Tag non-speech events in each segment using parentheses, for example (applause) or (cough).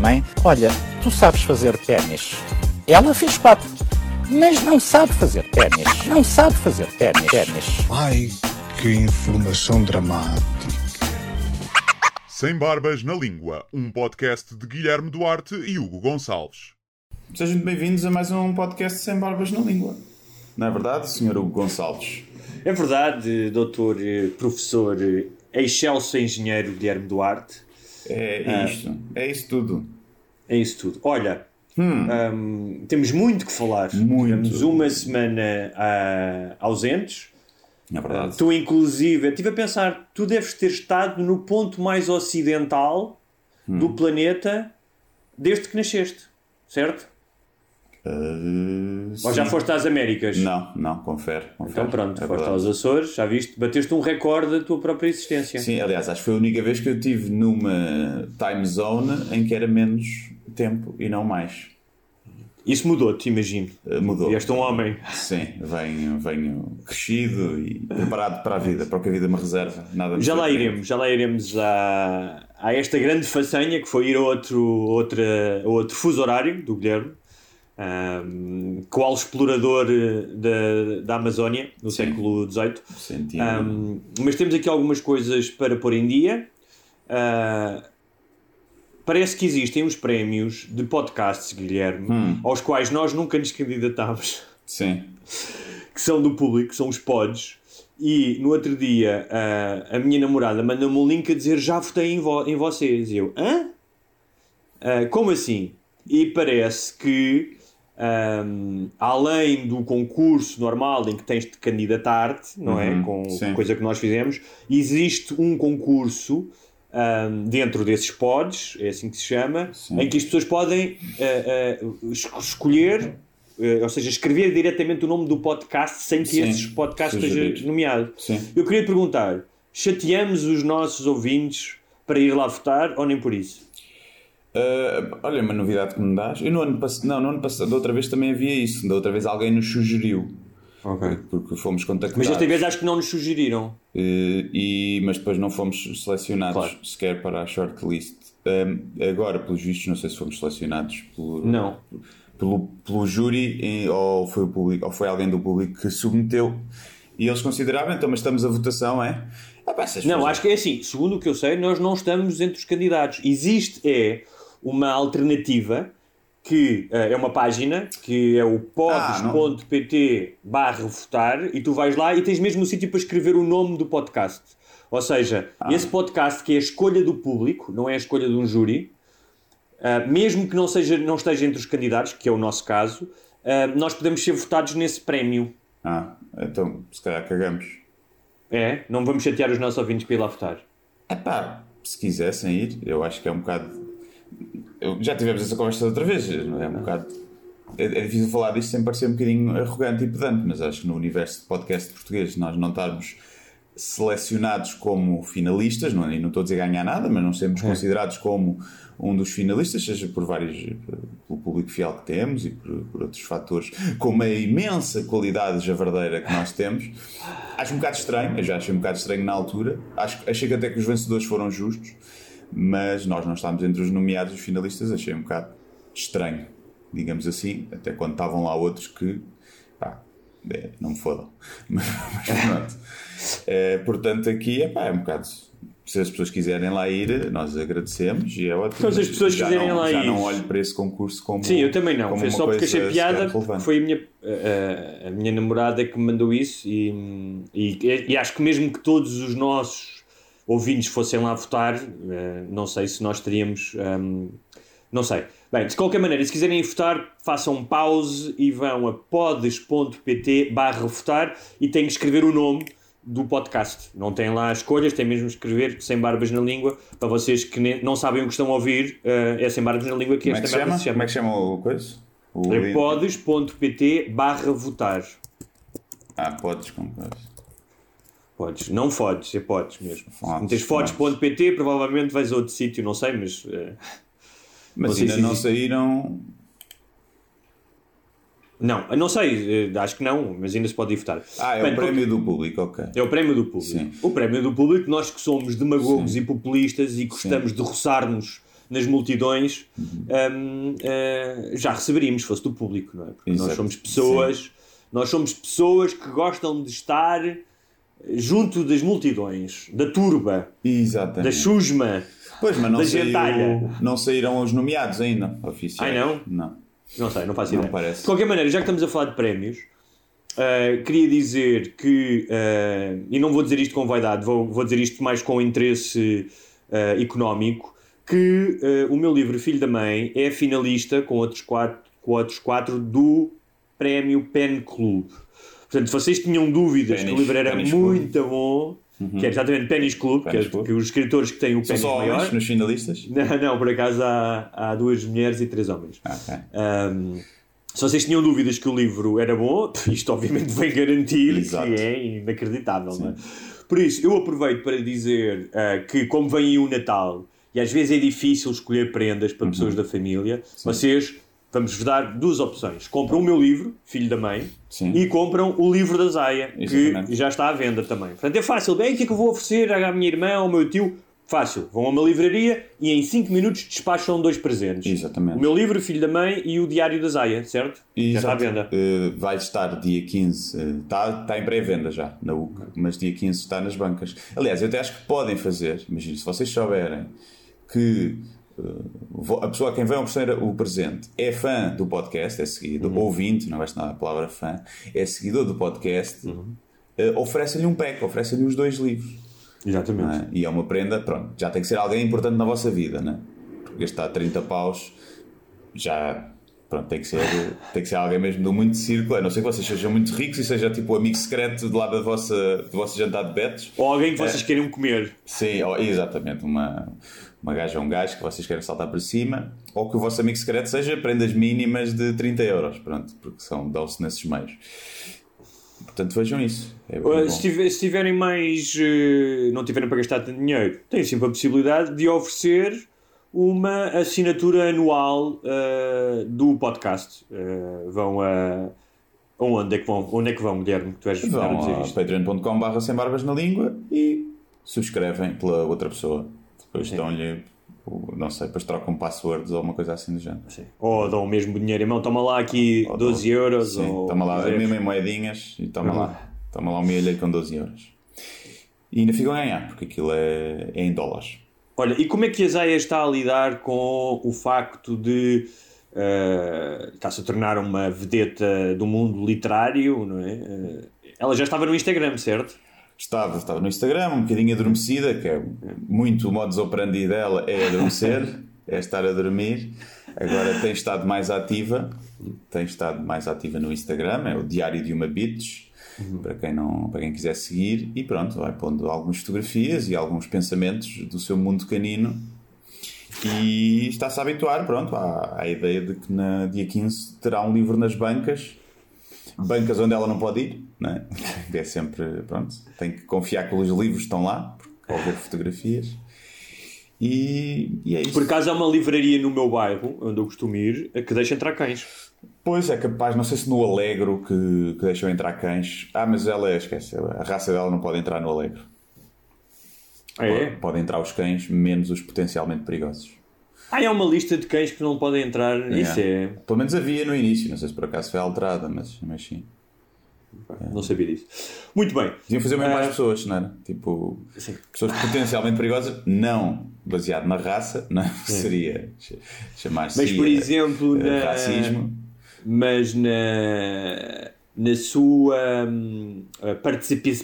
Mãe, olha, tu sabes fazer ténis. Ela fez quatro, mas não sabe fazer ténis. Não sabe fazer ténis. ténis. Ai, que informação dramática. Sem Barbas na Língua, um podcast de Guilherme Duarte e Hugo Gonçalves. Sejam bem-vindos a mais um podcast sem barbas na língua. Não é verdade, Sr. Hugo Gonçalves? É verdade, doutor eh, professor eh, excelso engenheiro Guilherme Duarte. É isto. É isso tudo. É isso tudo. Olha, hum, temos muito que falar. Muito. Tivemos uma semana ah, ausentes. É verdade. Tu, inclusive, estive a pensar, tu deves ter estado no ponto mais ocidental Hum. do planeta desde que nasceste, certo? Uh, Ou já foste às Américas? Não, não, confere. confere. Então pronto, É foste verdade. aos Açores, já viste, bateste um recorde da tua própria existência. Sim, aliás, acho que foi a única vez que eu estive numa time zone em que era menos tempo e não mais. Isso mudou-te, imagino. Uh, Mudou. E és um homem. Sim, venho, venho crescido e preparado para a vida, para o que a vida me reserva. Nada me Já lá iremos, já lá iremos a, a esta grande façanha que foi ir a outro, outra, a outro fuso horário do Guilherme, um, qual explorador eh, da, da Amazónia no Sim. século XVIII. Um, mas temos aqui algumas coisas para pôr em dia. Uh, parece que existem uns prémios de podcasts, Guilherme, Hum. aos quais nós nunca nos candidatámos Sim. (laughs) que são do público, são os pods. E no outro dia a, a minha namorada mandou-me um link a dizer já votei em, vo- em vocês. E eu, hã? Ah, como assim? E parece que, ahm, além do concurso normal em que tens de candidatar-te, não é? Uhum, Com sim. coisa que nós fizemos, existe um concurso ahm, dentro desses pods, é assim que se chama, Sim. em que as pessoas podem ah, es- escolher, eh, ou seja, escrever diretamente o nome do podcast sem que Sim, esse podcast esteja nomeado. Eu queria perguntar: chateamos os nossos ouvintes para ir lá votar ou nem por isso? Uh, olha, uma novidade que me dás. Eu no ano passado, não, no ano passado, da outra vez também havia isso. Da outra vez alguém nos sugeriu. Porque fomos contactados. Mas desta vez acho que não nos sugeriram. Uh, e, mas depois não fomos selecionados Claro. sequer para a shortlist. Um, agora, pelos vistos, não sei se fomos selecionados pelo, Não. pelo, pelo júri e- ou, foi o público, ou foi alguém do público que submeteu. E eles consideraram, então, mas estamos a votação, é? Ah, pá, Não, acho que é assim. Segundo o que eu sei, nós não estamos entre os candidatos. Existe é uma alternativa que eh, é uma página que é o pods.pt barra votar e tu vais lá e tens mesmo o sítio para escrever o nome do podcast. Ou seja, esse podcast que é a escolha do público, não é a escolha de um júri, ah, mesmo que não, seja, não esteja entre os candidatos, que é o nosso caso, ah, nós podemos ser votados nesse prémio. Ah, então, se calhar cagamos. É? Não vamos chatear os nossos ouvintes para ir lá votar. É pá, se quisessem ir, eu acho que é um bocado. Eu- já tivemos essa conversa outra vez, não é? Um bocado. É, é difícil falar disto sem parecer um bocadinho arrogante e pedante, mas acho que no universo de podcast português nós não estarmos selecionados como finalistas, não, é? e não estou a dizer ganhar nada, mas não sermos considerados como um dos finalistas, seja por vários, pelo público fiel que temos e por, por outros fatores, como a imensa qualidade javardeira que nós temos, acho um bocado estranho, eu já achei um bocado estranho na altura, acho, achei que até que os vencedores foram justos, mas nós não estávamos entre os nomeados e os finalistas, achei um bocado estranho, digamos assim, até quando estavam lá outros que, pá, é, não me fodam. Mas, (laughs) mas pronto. É, portanto, aqui é, pá, é um bocado. Se as pessoas quiserem lá ir, nós agradecemos e é ótimo. Se as pessoas já quiserem não, lá já ir- não olho para esse concurso como. Sim, eu também não. Foi só porque achei piada, foi a minha, a- a minha namorada que me mandou isso e, e, e acho que mesmo que todos os nossos ouvintes fossem lá votar, eh, não sei se nós teríamos. ehm, não sei. Bem, de qualquer maneira, se quiserem votar, façam um pause e vão a podes.pt barra votar e têm que escrever o nome do podcast. Não tem lá escolhas, tem mesmo escrever sem barbas na língua. Para vocês que ne- não sabem o que estão a ouvir, eh, é sem barbas na língua que Como é que esta se merda chama? se chama. Como é que chama o coisa? O É podes.pt barra votar. Ah, podes com coisa. Podes, não fodes, é podes mesmo. Se Fodes, metes fodes.pt, provavelmente vais a outro sítio, não sei, mas. eh, Mas Não sei ainda se não existe. saíram. não, não sei, eh, acho que não, mas ainda se pode ir votar. Ah, é Bem, o prémio do público, ok. É o prémio do público. Sim. O prémio do público, nós que somos demagogos e populistas e gostamos de roçar-nos nas multidões, Uhum. hum, eh, já receberíamos, se fosse do público, não é? Porque nós Exato. somos pessoas, nós somos pessoas que gostam de estar junto das multidões, da turba, da Exatamente. chusma. Pois, mas não, da saiu, gentalha. não saíram os nomeados ainda, oficiais. Ai, não? Não. Não sei, não faço Não ideia. parece. De qualquer maneira, já que estamos a falar de prémios, uh, queria dizer que, uh, e não vou dizer isto com vaidade, vou, vou dizer isto mais com interesse uh, económico, que o meu livro Filho da Mãe é finalista com outros quatro, com outros quatro do prémio Pen Club. Portanto, se vocês tinham dúvidas que Penis- o livro era Penis Club. muito bom, que é exatamente Penis Club, Penis que, é, Club. que os escritores que têm o São pênis maior. homens nos finalistas? (laughs) Não, não, por acaso há, há duas mulheres e três homens. Ah, ok. Um, se vocês tinham dúvidas que o livro era bom, (laughs) isto obviamente vem garantir Exato. que é inacreditável. Não é? Por isso, eu aproveito para dizer uh, que, como vem aí o Natal e às vezes é difícil escolher prendas Uhum. para pessoas da família, vocês vamos-vos dar duas opções: compram o meu livro, Filho da Mãe, Sim. e compram o livro da Zaya, Exatamente. que já está à venda também. Portanto, é fácil. Bem, o que é que eu vou oferecer à minha irmã, ao meu tio? Fácil. Vão a uma livraria e em 5 minutos despacham dois presentes. Exatamente. O meu livro, Filho da Mãe, e o Diário da Zaya, certo? Já está à Exato. venda. Eh, vai estar dia 15, eh, está, está em pré-venda já na UC, mas dia 15 está nas bancas. Aliás, eu até acho que podem fazer, imagina, se vocês souberem que a pessoa a quem vão oferecer o presente é fã do podcast, é seguido, Uhum. ouvinte, não gosto nada da palavra fã, é seguidor do podcast, Uhum. eh, oferecem-lhe um pack, oferecem-lhe os dois livros. Exatamente. é? E é uma prenda, pronto, já tem que ser alguém importante na vossa vida, né? Porque gastar 30 paus já pronto, tem que ser, tem que ser alguém mesmo do muito círculo, a não ser que vocês sejam muito ricos e seja tipo o amigo secreto de lá da vossa, do vosso jantar de betos. Ou alguém que vocês queiram comer. Sim, exatamente, uma, uma gaja ou um gajo que vocês querem saltar para cima, ou que o vosso amigo secreto seja prendas mínimas de 30 euros, pronto, porque são, dão-se nesses meios. Portanto, vejam isso. É. Se, tiver- se tiverem mais. uh, não tiverem para gastar tanto dinheiro, têm sempre a possibilidade de oferecer uma assinatura anual uh, do podcast. Uh, vão a. Onde é que vão, onde é que vão Guilherme? Que Tu és a Vão a isto. patreon.com.br sem barbas na língua e subscrevem pela outra pessoa. Depois dão-lhe, não sei, depois trocam passwords ou uma coisa assim do género. Sim. Ou dão o mesmo dinheiro, irmão, toma lá aqui Ou 12 dão- euros. Sim, ou toma lá, mesmo em moedinhas e toma Uhum. lá. Toma lá um milho com 12 euros. E ainda ficam a ganhar, porque aquilo é, é em dólares. Olha, e como é que a Zaya está a lidar com o facto de uh, está-se a tornar uma vedeta do mundo literário, não é? Uh, ela já estava no Instagram, certo? Estava, estava no Instagram, um bocadinho adormecida, que é muito o modus operandi dela é adormecer, (laughs) é estar a dormir. Agora tem estado mais ativa, tem estado mais ativa no Instagram, é o Diário de uma Bitch, para quem, não, para quem quiser seguir, e pronto, vai pondo algumas fotografias e alguns pensamentos do seu mundo canino. E está-se a habituar, pronto, à, à ideia de que na dia 15 terá um livro nas bancas, bancas onde ela não pode ir, não é? (laughs) é sempre, pronto, tem que confiar que os livros estão lá, porque ao ver fotografias. E, e é isso. Por acaso há uma livraria no meu bairro, onde eu costumo ir, que deixa entrar cães. Pois é capaz, não sei se no Alegro que, que deixam entrar cães. Ah, mas ela, esquece, a raça dela não pode entrar no Alegro. É? Pode- Podem entrar os cães, menos os potencialmente perigosos. Ah, é uma lista de cães que não podem entrar. Isso é. Pelo menos havia no início, não sei se por acaso foi alterada, mas, mas sim. Não sabia disso. Muito bem. Deviam fazer o mesmo para as Ah, pessoas, não era? Tipo, Sim. pessoas potencialmente perigosas, não baseado na raça, não é? seria ch- chamar-se Mas, por eh, exemplo, na- racismo. Mas na, na sua hum,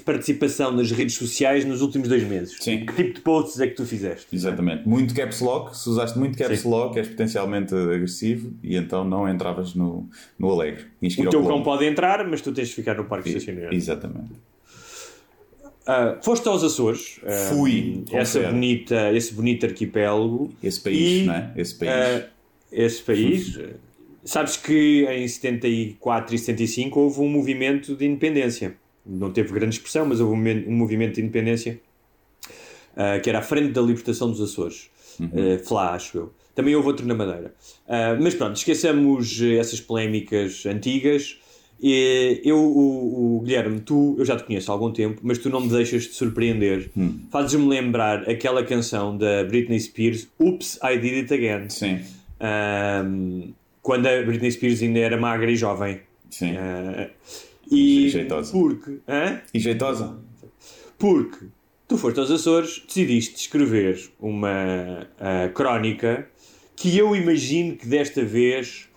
participação nas redes sociais nos últimos dois meses. Sim. Que tipo de posts é que tu fizeste? Exatamente. Muito caps lock, se usaste muito caps Sim. lock, és potencialmente agressivo e então não entravas no, no Alegre. O teu cão pode entrar, mas tu tens de ficar no parque estacionário. Exatamente. Uh, foste aos Açores. Uh, Fui. Essa bonita, esse bonito arquipélago. Esse país, e, não é? Esse país. Uh, esse país. Sabes que em 74 e 75 houve um movimento de independência. Não teve grande expressão, mas houve um, movimento de independência que era a Frente da Libertação dos Açores. Uhum. FLA, acho eu. Também houve outro na Madeira. mas pronto, esqueçamos essas polémicas antigas e eu, o, o, Guilherme, tu, eu já te conheço há algum tempo, mas tu não me deixas de surpreender. Hum. Fazes-me lembrar aquela canção da Britney Spears, Oops, I Did It Again. Sim. Um, quando a Britney Spears ainda era magra e jovem. Sim. Uh, e, e jeitosa. Porque. Hã? E jeitosa. Porque tu foste aos Açores, decidiste escrever uma uh, crónica que eu imagino que desta vez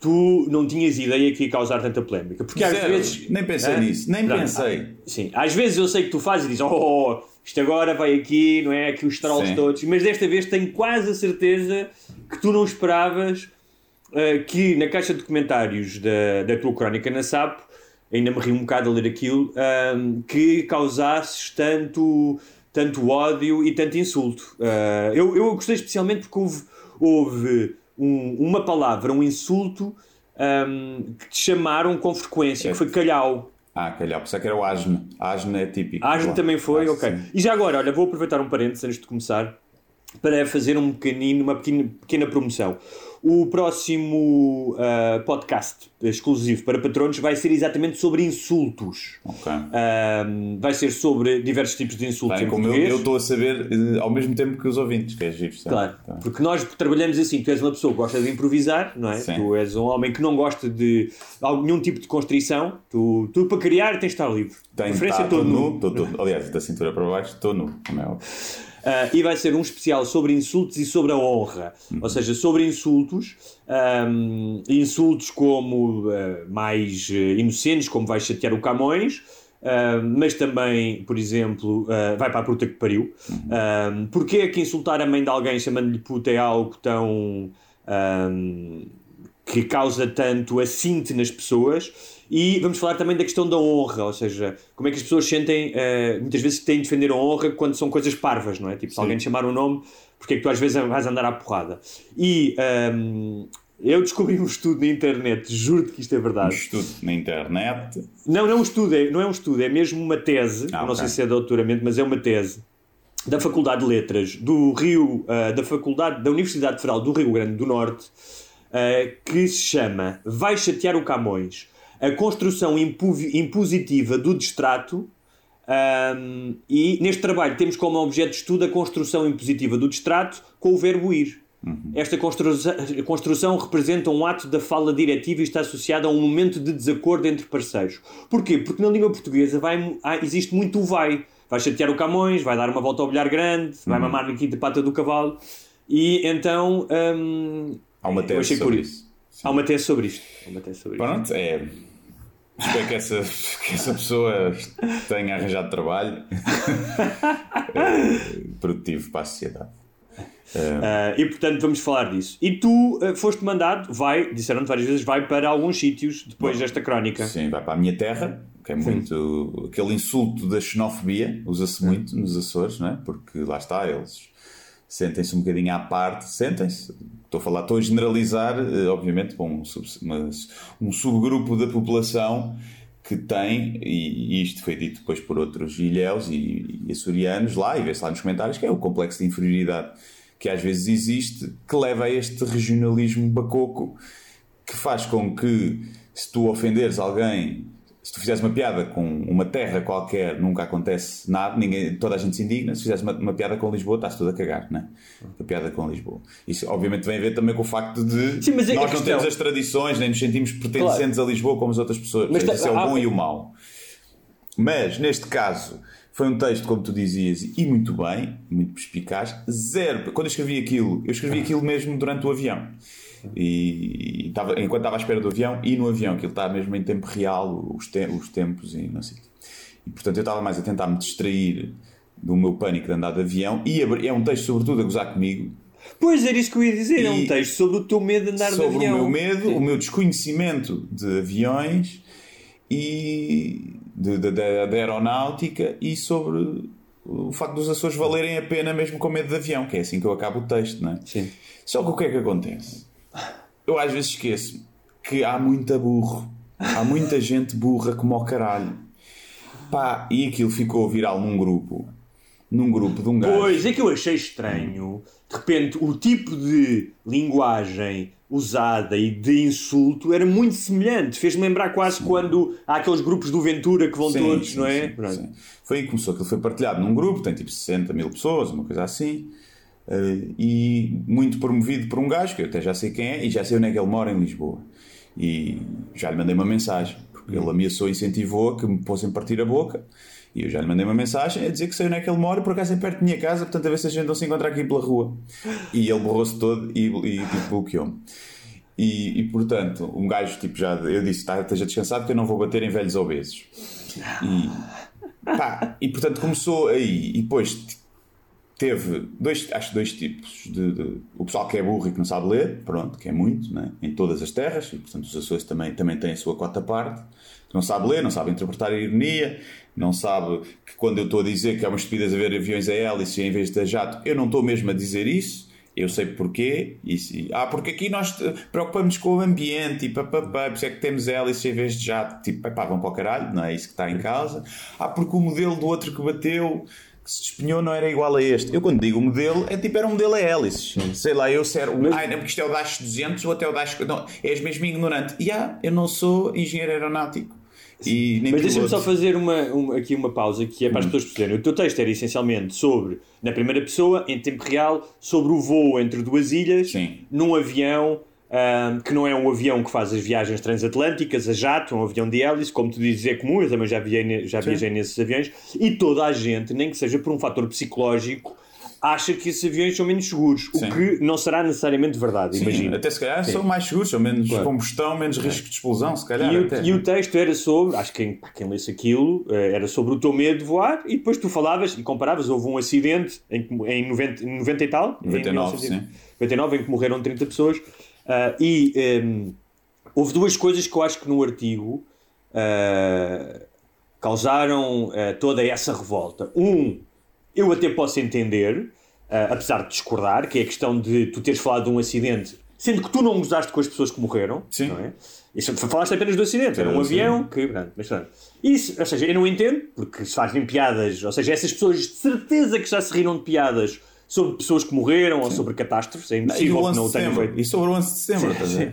tu não tinhas ideia que ia causar tanta polémica. Porque Zero. às vezes. Nem pensei nisso, nem não, pensei. Sim, às vezes eu sei que tu fazes e dizes, oh, isto agora vai aqui, não é? Aqui os trolls sim. todos, mas desta vez tenho quase a certeza que tu não esperavas uh, que na caixa de comentários da, da tua crónica na SAP, ainda me ri um bocado a ler aquilo, uh, que causasses tanto, tanto ódio e tanto insulto. Uh, eu, eu gostei especialmente porque houve. houve um, uma palavra, um insulto um, que te chamaram com frequência, que foi calhau. Ah, calhau, pensava que era o asne. Asne é típico. Asne também foi, ok. Sim. E já agora, olha, vou aproveitar um parênteses antes de começar para fazer um pequenino, uma pequena, pequena promoção. O próximo uh, podcast exclusivo para patronos vai ser exatamente sobre insultos. Okay. Uh, vai ser sobre diversos tipos de insultos Bem, em como eu estou a saber uh, ao mesmo tempo que os ouvintes, que é giro. Claro, tá. porque nós trabalhamos assim. Tu és uma pessoa que gosta de improvisar, não é? Sim. Tu és um homem que não gosta de nenhum tipo de constrição. Tu, tu para criar tens de estar livre. Referência tá, todo nu. Tô, tô, aliás, da cintura para baixo estou nu, como é óbvio. Uh, e vai ser um especial sobre insultos e sobre a honra. Uhum. Ou seja, sobre insultos, um, insultos como uh, mais uh, inocentes, como vai chatear o Camões, mas também, por exemplo, vai para a puta que pariu. Uhum. Porquê é que insultar a mãe de alguém chamando-lhe puta é algo tão. que causa tanto assinte nas pessoas? E vamos falar também da questão da honra, ou seja, como é que as pessoas sentem, uh, muitas vezes têm de defender a honra quando são coisas parvas, não é? Tipo, se alguém te chamar um nome, porque é que tu às vezes vais andar à porrada? E um, ehm, eu descobri um estudo na internet, juro-te que isto é verdade. Um estudo na internet? Não, não é um estudo, é, não é um estudo, é mesmo uma tese, ah, não okay. sei se é doutoramento, mas é uma tese da Faculdade de Letras do Rio, uh, da Faculdade da Universidade Federal do Rio Grande do Norte, uh, que se chama Vai chatear o Camões a construção impositiva do distrato. Um, e neste trabalho temos como objeto de estudo a construção impositiva do distrato com o verbo ir. Uhum. Esta construção, construção representa um ato da fala diretiva e está associada a um momento de desacordo entre parceiros. Porquê? Porque na língua portuguesa vai, existe muito o vai. Vai chatear o Camões, vai dar uma volta ao bilhar grande, vai uhum. mamar na quinta pata do cavalo. E então. Um, Há uma tese sobre isso. Há uma tese sobre isto. Há uma tese sobre Pronto, isto. é Espero que essa, (laughs) que essa pessoa tenha arranjado trabalho (laughs) é, produtivo para a sociedade. Uh, e portanto vamos falar disso. E tu uh, foste mandado, vai, disseram-te várias vezes, vai para alguns sítios depois Bom, desta crónica. Sim, vai para a minha terra, que é muito. Sim. aquele insulto da xenofobia, usa-se muito nos Açores, não é? Porque lá está, eles sentem-se um bocadinho à parte, sentem-se, estou a falar, estou a generalizar, eh, obviamente, para um, sub, um subgrupo da população que tem, e, isto foi dito depois por outros ilhéus e, e açorianos lá, e vê-se lá nos comentários, que é o complexo de inferioridade que às vezes existe, que leva a este regionalismo bacoco, que faz com que, se tu ofenderes alguém se tu fizeres uma piada com uma terra qualquer, nunca acontece nada, ninguém, toda a gente se indigna. Se fizeres uma, uma piada com Lisboa, estás tudo a cagar, né? A piada com Lisboa. Isso, obviamente, vem a ver também com o facto de Sim, nós não questão... temos as tradições, nem nos sentimos pertencentes claro. a Lisboa como as outras pessoas. Mas Isso é o bom e o mau. Mas, neste caso, foi um texto, como tu dizias, e muito bem, muito perspicaz. Zero. Quando eu escrevi aquilo, eu escrevi aquilo mesmo durante o avião. E, e tava, enquanto estava à espera do avião e no avião, que ele está mesmo em tempo real, os, te, os tempos e não sei. E portanto eu estava mais a tentar me distrair do meu pânico de andar de avião e é um texto, sobretudo, a gozar comigo. Pois era isso que eu ia dizer, e é um texto sobre o teu medo de andar de avião. Sobre o meu medo, Sim. o meu desconhecimento de aviões e de aeronáutica e sobre o facto dos Açores valerem a pena mesmo com medo de avião, que é assim que eu acabo o texto, não é? Sim. Só que o que é que acontece? Eu às vezes esqueço que há muita burro, há muita gente burra como ao caralho. Pá, e aquilo ficou viral num grupo, num grupo de um gajo. Pois, é que eu achei estranho, de repente, o tipo de linguagem usada e de insulto era muito semelhante. Fez-me lembrar quase sim. quando há aqueles grupos do Ventura que vão sim, todos, sim, não é? Foi aí que começou, aquilo foi partilhado num grupo, tem tipo 60 mil pessoas, uma coisa assim. Uh, e muito promovido por um gajo, que eu até já sei quem é, e já sei onde é que ele mora em Lisboa. E já lhe mandei uma mensagem, porque ele ameaçou, incentivou que me fossem partir a boca. E eu já lhe mandei uma mensagem a dizer que sei onde é que ele mora, por acaso é perto da minha casa, portanto a ver se a gente não se encontra aqui pela rua. E ele borrou-se todo e, e tipo, bloqueou-me. E, e, portanto, um gajo, tipo, já eu disse, tá, esteja descansado que eu não vou bater em velhos obesos. E, pá, e portanto começou aí. E depois teve dois, acho dois tipos de, de, o pessoal que é burro e que não sabe ler, pronto, que é muito, né? em todas as terras, e portanto os Açores também, também têm a sua cota parte, que não sabe ler, não sabe interpretar a ironia, não sabe que quando eu estou a dizer que é uma estupidez haver aviões a hélice em vez de jato, eu não estou mesmo a dizer isso, eu sei porquê, e, ah, porque aqui nós preocupamos com o ambiente e papapá, por isso é que temos hélice em vez de jato, tipo, pá, vão para o caralho, não é isso que está em causa, ah, porque o modelo do outro que bateu que se despenhou não era igual a este. Eu quando digo modelo, é tipo, era um modelo a hélices. Sei lá, eu ser, Mas... ai, não, porque isto é o Dash 200 ou até o Dash... Não, és mesmo ignorante. E ah, eu não sou engenheiro aeronáutico. E nem Mas deixa-me só fazer uma, uma, aqui uma pausa que é para as hum. pessoas perceberem. O teu texto era essencialmente sobre, na primeira pessoa, em tempo real, sobre o voo entre duas ilhas, Sim. num avião um, que não é um avião que faz as viagens transatlânticas, a jato, um avião de hélice, como tu dizes, é comum, eu também já, viajei, já viajei nesses aviões, e toda a gente, nem que seja por um fator psicológico, acha que esses aviões são menos seguros, Sim. o que não será necessariamente verdade, imagina. Até se calhar Sim. são mais seguros, são menos claro. combustão, menos risco de explosão, se calhar. E o, e o texto era sobre, acho que quem, quem lesse aquilo, eh, era sobre o teu medo de voar, e depois tu falavas e comparavas, houve um acidente em, em 90, 90 e tal, 99, em 19, sim. 99, em que morreram 30 pessoas, Uh, e um, houve duas coisas que eu acho que no artigo uh, causaram uh, toda essa revolta. Um, eu até posso entender, apesar de discordar, que é a questão de tu teres falado de um acidente, sendo que tu não gozaste com as pessoas que morreram, Sim. não é? Isso, falaste apenas do acidente, era um avião que. Mas, isso, ou seja, eu não entendo, porque se fazem piadas, ou seja, essas pessoas de certeza que já se riram de piadas sobre pessoas que morreram sim. ou sobre catástrofes. É impossível que não o tenham feito. E sobre o 11 de setembro, sim, sim.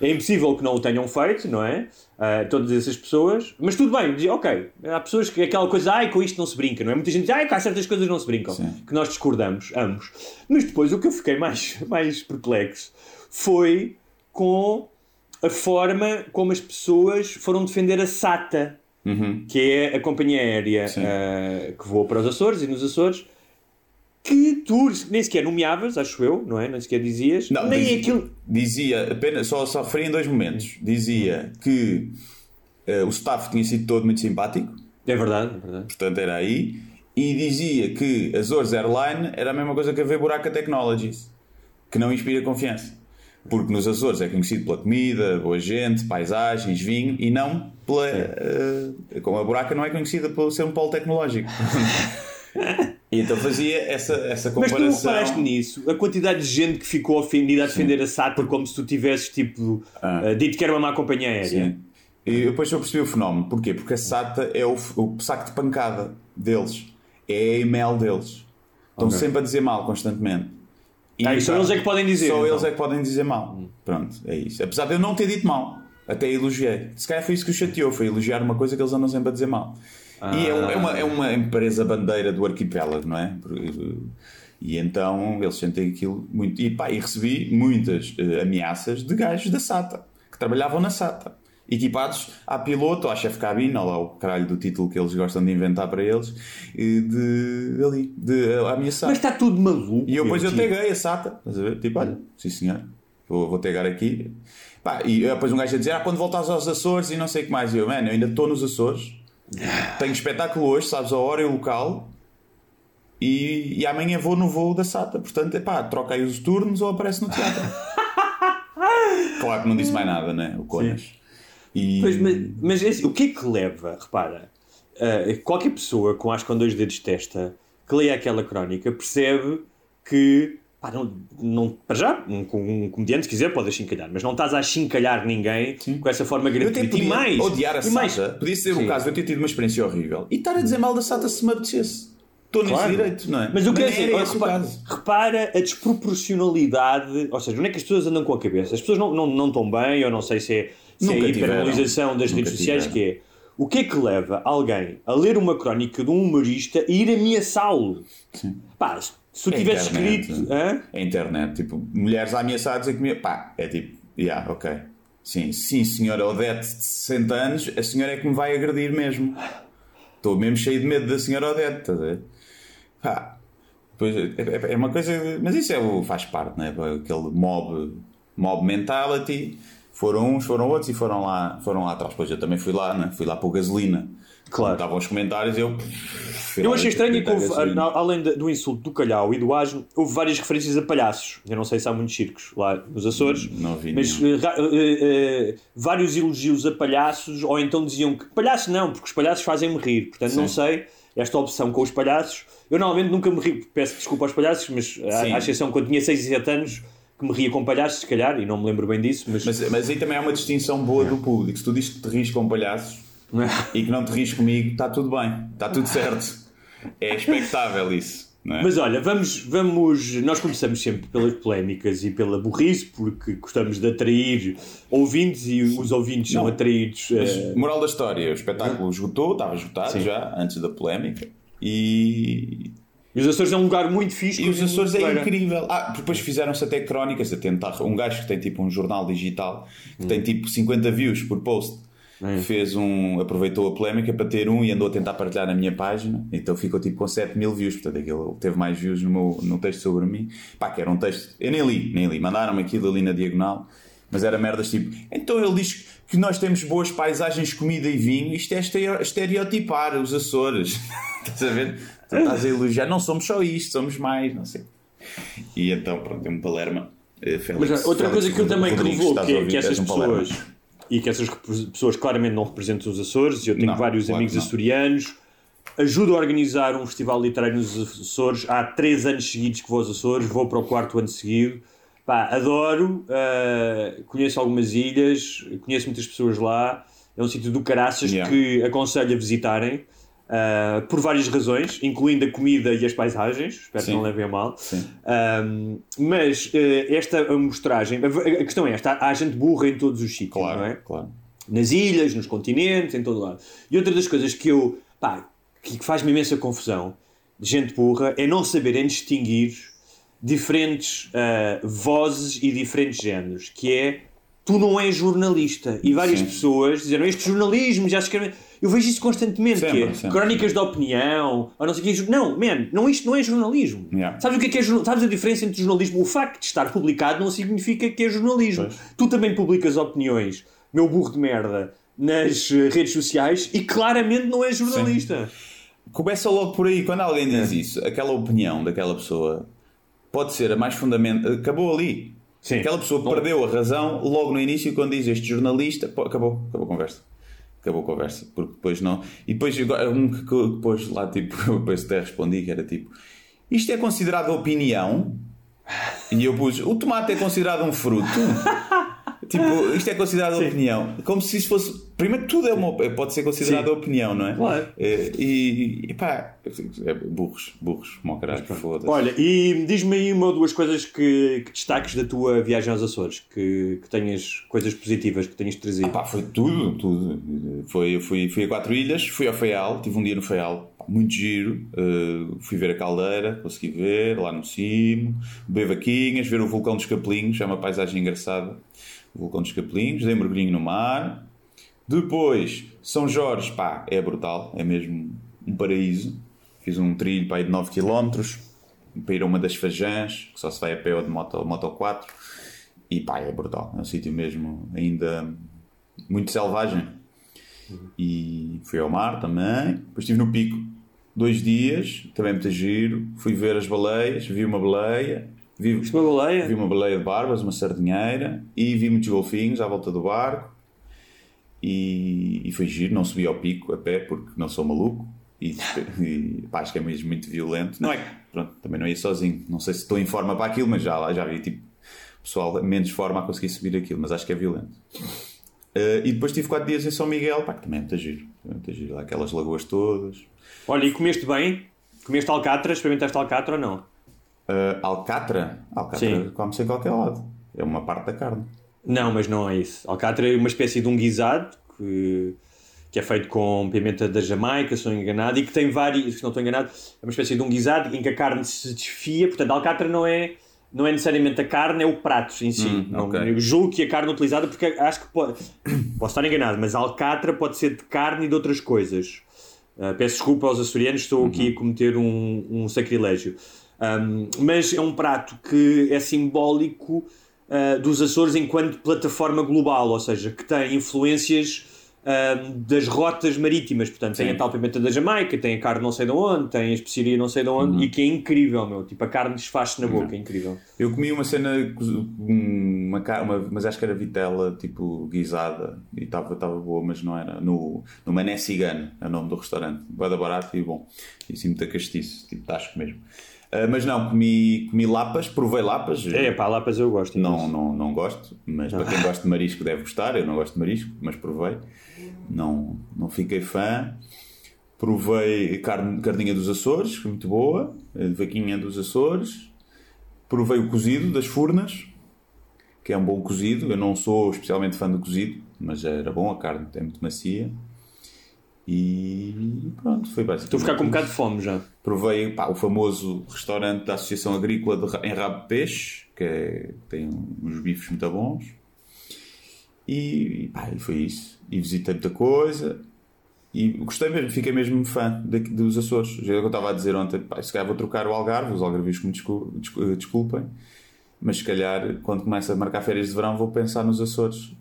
É impossível que não o tenham feito, não é? Uh, todas essas pessoas. Mas tudo bem, diz, ok. Há pessoas que aquela coisa, ai, com isto não se brinca, não é? Muita gente diz, ai, com certas coisas não se brincam. Sim. Que nós discordamos, ambos. Mas depois o que eu fiquei mais, (laughs) mais perplexo foi com a forma como as pessoas foram defender a SATA, uhum. que é a companhia aérea uh, que voa para os Açores e nos Açores que tu nem sequer nomeavas, acho eu, não é? Nem sequer dizias. Não, nem dizia, aquilo. Dizia, apenas, só, só referia em dois momentos. Dizia que uh, o staff tinha sido todo muito simpático. É verdade, é verdade. Portanto, era aí. E dizia que Azores Airline era a mesma coisa que a V Buraca Technologies, que não inspira confiança. Porque nos Açores é conhecido pela comida, boa gente, paisagens, vinho e não pela. Uh, como a Buraca não é conhecida por ser um polo tecnológico. (laughs) E então fazia essa, essa comparação. Mas tu reparaste nisso? A quantidade de gente que ficou ofendida a defender Sim. a SATA como se tu tivesses tipo, ah. uh, dito que era uma má companhia aérea. Sim. E depois eu percebi o fenómeno. Porquê? Porque a SATA é o, o saco de pancada deles. É a email deles. Estão okay. sempre a dizer mal, constantemente. E ah, só eles é que podem dizer. Só então. eles é que podem dizer mal. Hum. Pronto, é isso. Apesar de eu não ter dito mal. Até elogiei. Se calhar foi isso que o chateou. Foi elogiar uma coisa que eles andam sempre a dizer mal. Ah. E é, é, uma, é uma empresa bandeira do arquipélago, não é? E então eles sentem aquilo muito. E pá, e recebi muitas uh, ameaças de gajos da SATA, que trabalhavam na SATA, equipados à piloto, à chefe cabine, ou lá o caralho do título que eles gostam de inventar para eles, de, ali, de ameaçar. Mas está tudo maluco. E eu depois eu taguei a SATA, estás a ver? Tipo, olha, sim senhor, vou, vou tagar aqui. Pá, e depois um gajo a dizer, ah, quando voltas aos Açores e não sei o que mais. E eu, mano, eu ainda estou nos Açores tenho espetáculo hoje, sabes a hora e o local. E, e amanhã vou no voo da SATA. Portanto, é pá, troca aí os turnos ou aparece no teatro. (laughs) claro que não disse mais nada, né? O Conas. E... Pois, mas, mas é assim, o que é que leva, repara, uh, qualquer pessoa com as com dois dedos de testa que leia aquela crónica percebe que pá, não, não, para já, um, um comediante, se quiser, pode chincalhar, mas não estás a chincalhar ninguém Sim. com essa forma gratuita. E mais, odiar a Sata, mais, podia ser o um caso de eu ter tido uma experiência horrível e estar a dizer mal da Sata se me apetecesse. Estou nesse claro. direito, não é? Mas o que é dizer, olha, repara, repara, a desproporcionalidade, ou seja, onde é que as pessoas andam com a cabeça? As pessoas não, não, não estão bem, ou não sei se é, se é a hiperbolarização das Nunca redes sociais, tiveram. que é o que é que leva alguém a ler uma crónica de um humorista e ir ameaçá-lo? Pá, se tu é tivesse escrito. É a internet, tipo, mulheres ameaçadas a comer. Pá, é tipo, yeah, ok. Sim, sim, senhora Odete de 60 anos, a senhora é que me vai agredir mesmo. Estou mesmo cheio de medo da senhora Odete, estás a ver? Pá, pois, é, é, é, uma coisa. Mas isso é, faz parte, né? Aquele mob, mob mentality foram uns, foram outros e foram lá, foram lá atrás. Pois eu também fui lá, né? fui lá para o gasolina. Claro. Estavam os comentários eu. Eu achei estranho que houve, além do insulto do calhau e do asno, houve várias referências a palhaços. Eu não sei se há muitos circos lá nos Açores, não vi mas uh, uh, uh, vários elogios a palhaços, ou então diziam que palhaços não, porque os palhaços fazem-me rir. Portanto, Sim. não sei, esta opção com os palhaços. Eu normalmente nunca me ri, peço desculpa aos palhaços, mas à exceção quando tinha 6 e 7 anos que me ria com palhaços, se calhar, e não me lembro bem disso. Mas, mas, mas aí também há uma distinção boa do público. Se tu dizes que te ris com palhaços (laughs) e que não te ris comigo, está tudo bem, está tudo certo. É expectável isso. É? Mas olha, vamos, vamos. Nós começamos sempre pelas polémicas e pela burrice, porque gostamos de atrair ouvintes e os ouvintes não, são atraídos. Mas, uh... Moral da história: o espetáculo esgotou, estava esgotado Sim. já antes da polémica e e os Açores é um lugar muito fixe. E os Açores é incrível. Ah, depois fizeram-se até crónicas a tentar. Um gajo que tem tipo um jornal digital que hum. tem tipo 50 views por post. Hum. Fez um. aproveitou a polémica para ter um e andou a tentar partilhar na minha página. Então ficou tipo com 7 mil views. Portanto, aquilo teve mais views no, meu, no texto sobre mim. Pá, que era um texto. Eu nem li, nem li. Mandaram-me aquilo ali na diagonal. Mas era merdas tipo. Então ele diz que nós temos boas paisagens, comida e vinho. Isto é estereotipar os Açores. (laughs) Estás a ver? Tu estás a elogiar, não somos só isto, somos mais, não sei. E então, pronto, tem um Palerma. Eh, Félix, Mas outra Félix, coisa que eu também relevou, que, é que essas pessoas, e que essas pessoas claramente não representam os Açores, e eu tenho não, vários claro amigos açorianos, ajudo a organizar um festival literário nos Açores, há três anos seguidos que vou aos Açores, vou para o quarto ano seguido. Pá, adoro, uh, conheço algumas ilhas, conheço muitas pessoas lá, é um sítio do caraças yeah. que aconselho a visitarem. Uh, por várias razões, incluindo a comida e as paisagens, espero Sim. que não levem a mal. Um, mas uh, esta amostragem, a questão é esta: há gente burra em todos os sítios, claro, não é? Claro. Nas ilhas, nos continentes, em todo lado. E outra das coisas que eu, pá, que faz-me imensa confusão de gente burra é não saberem distinguir diferentes uh, vozes e diferentes géneros, que é tu não és jornalista. E várias Sim. pessoas disseram este jornalismo já se escreve eu vejo isso constantemente, sempre, que é sempre. crónicas de opinião, ou não sei o que. Não, man, não, isto não é jornalismo. Yeah. Sabes o que é, que é Sabes a diferença entre jornalismo? O facto de estar publicado não significa que é jornalismo. Pois. Tu também publicas opiniões, meu burro de merda, nas eh, redes sociais e claramente não és jornalista. Sim. Começa logo por aí, quando alguém diz é. isso, aquela opinião daquela pessoa pode ser a mais fundamental. Acabou ali. Sim. Aquela pessoa perdeu a razão logo no início quando diz este jornalista. Acabou, acabou a conversa acabou a conversa, porque depois não. E depois um que depois lá, tipo, (laughs) depois até respondi que era tipo: Isto é considerado opinião? E eu pus: O tomate é considerado um fruto? Tipo, isto é considerado Sim. opinião. Como se isso fosse Primeiro, tudo é uma, pode ser considerado opinião, não é? Claro. É, e, e pá, é burros, burros, como caralho, foda-se. Olha, e diz-me aí uma ou duas coisas que, que destaques da tua viagem aos Açores, que, que tenhas coisas positivas que tenhas trazido. Ah, pá, foi tudo, tudo. Foi, fui, fui a quatro ilhas, fui ao Feial, tive um dia no Feial, muito giro. Uh, fui ver a caldeira, consegui ver lá no cimo, beber vaquinhas, ver o vulcão dos Capelinhos, é uma paisagem engraçada. Vulcão dos Capelinhos, dei mergulhinho no mar depois, São Jorge, pá, é brutal, é mesmo um paraíso. Fiz um trilho para ir de 9 km para ir a uma das Fajãs, que só se vai a pé ou de moto, moto 4. E pá, é brutal, é um sítio mesmo ainda muito selvagem. E fui ao mar também. Depois estive no pico dois dias, também muito giro. Fui ver as baleias, vi uma baleia. Vi, uma baleia? Vi uma baleia de barbas, uma sardinheira. E vi muitos golfinhos à volta do barco. E, e foi giro, não subi ao pico a pé porque não sou maluco. E, (laughs) e pá, acho que é mesmo muito violento. Não é pronto, também não ia sozinho. Não sei se estou em forma para aquilo, mas já, já vi tipo pessoal menos forma a conseguir subir aquilo, mas acho que é violento. Uh, e depois tive 4 dias em São Miguel, pá, que também é muito giro. É muito giro, lá aquelas lagoas todas. Olha, e comeste bem? Comeste alcatra? Experimentaste alcatra ou não? Uh, alcatra? Alcatra come-se em qualquer lado. É uma parte da carne. Não, mas não é isso. Alcatra é uma espécie de um guisado que, que é feito com pimenta da Jamaica, se não enganado, e que tem vários, se não estou enganado, é uma espécie de um guisado em que a carne se desfia. Portanto, alcatra não é não é necessariamente a carne, é o prato em si. Hum, não, okay. Eu julgo que a carne utilizada, porque acho que pode, (coughs) posso estar enganado, mas alcatra pode ser de carne e de outras coisas. Uh, peço desculpa aos açorianos, estou uhum. aqui a cometer um, um sacrilégio. Um, mas é um prato que é simbólico uh, dos Açores enquanto plataforma global, ou seja, que tem influências uh, das rotas marítimas. Portanto, Sim. tem a tal pimenta da Jamaica, tem a carne não sei de onde, tem a especiaria não sei de onde, uhum. e que é incrível, meu. Tipo, a carne desfaz-se na boca, uhum. é incrível. Eu comi uma cena, uma, uma, mas acho que era vitela, tipo, guisada, e estava boa, mas não era. No, no Mané Cigano, é o nome do restaurante. Bada barato e bom. E assim, muita castiço, tipo, tasco mesmo. Uh, mas não, comi, comi lapas, provei lapas. É, pá, lapas eu gosto. Não, não, não gosto, mas para quem gosta de marisco deve gostar. Eu não gosto de marisco, mas provei. Não, não fiquei fã. Provei carne, carninha dos Açores, muito boa. Vaquinha dos Açores. Provei o cozido das Furnas, que é um bom cozido. Eu não sou especialmente fã do cozido, mas era bom, a carne é muito macia. E pronto, foi basicamente. Estou a ficar com um bocado de fome já. Provei pá, o famoso restaurante da Associação Agrícola de, em Rabo de Peixe, que é, tem uns bifes muito bons. E, pá, e foi isso. E visitei muita coisa. E gostei mesmo, fiquei mesmo fã de, dos Açores. Já é eu estava a dizer ontem, pá, se calhar vou trocar o Algarve, os algarvios que me desculpem, mas se calhar quando começa a marcar férias de verão vou pensar nos Açores.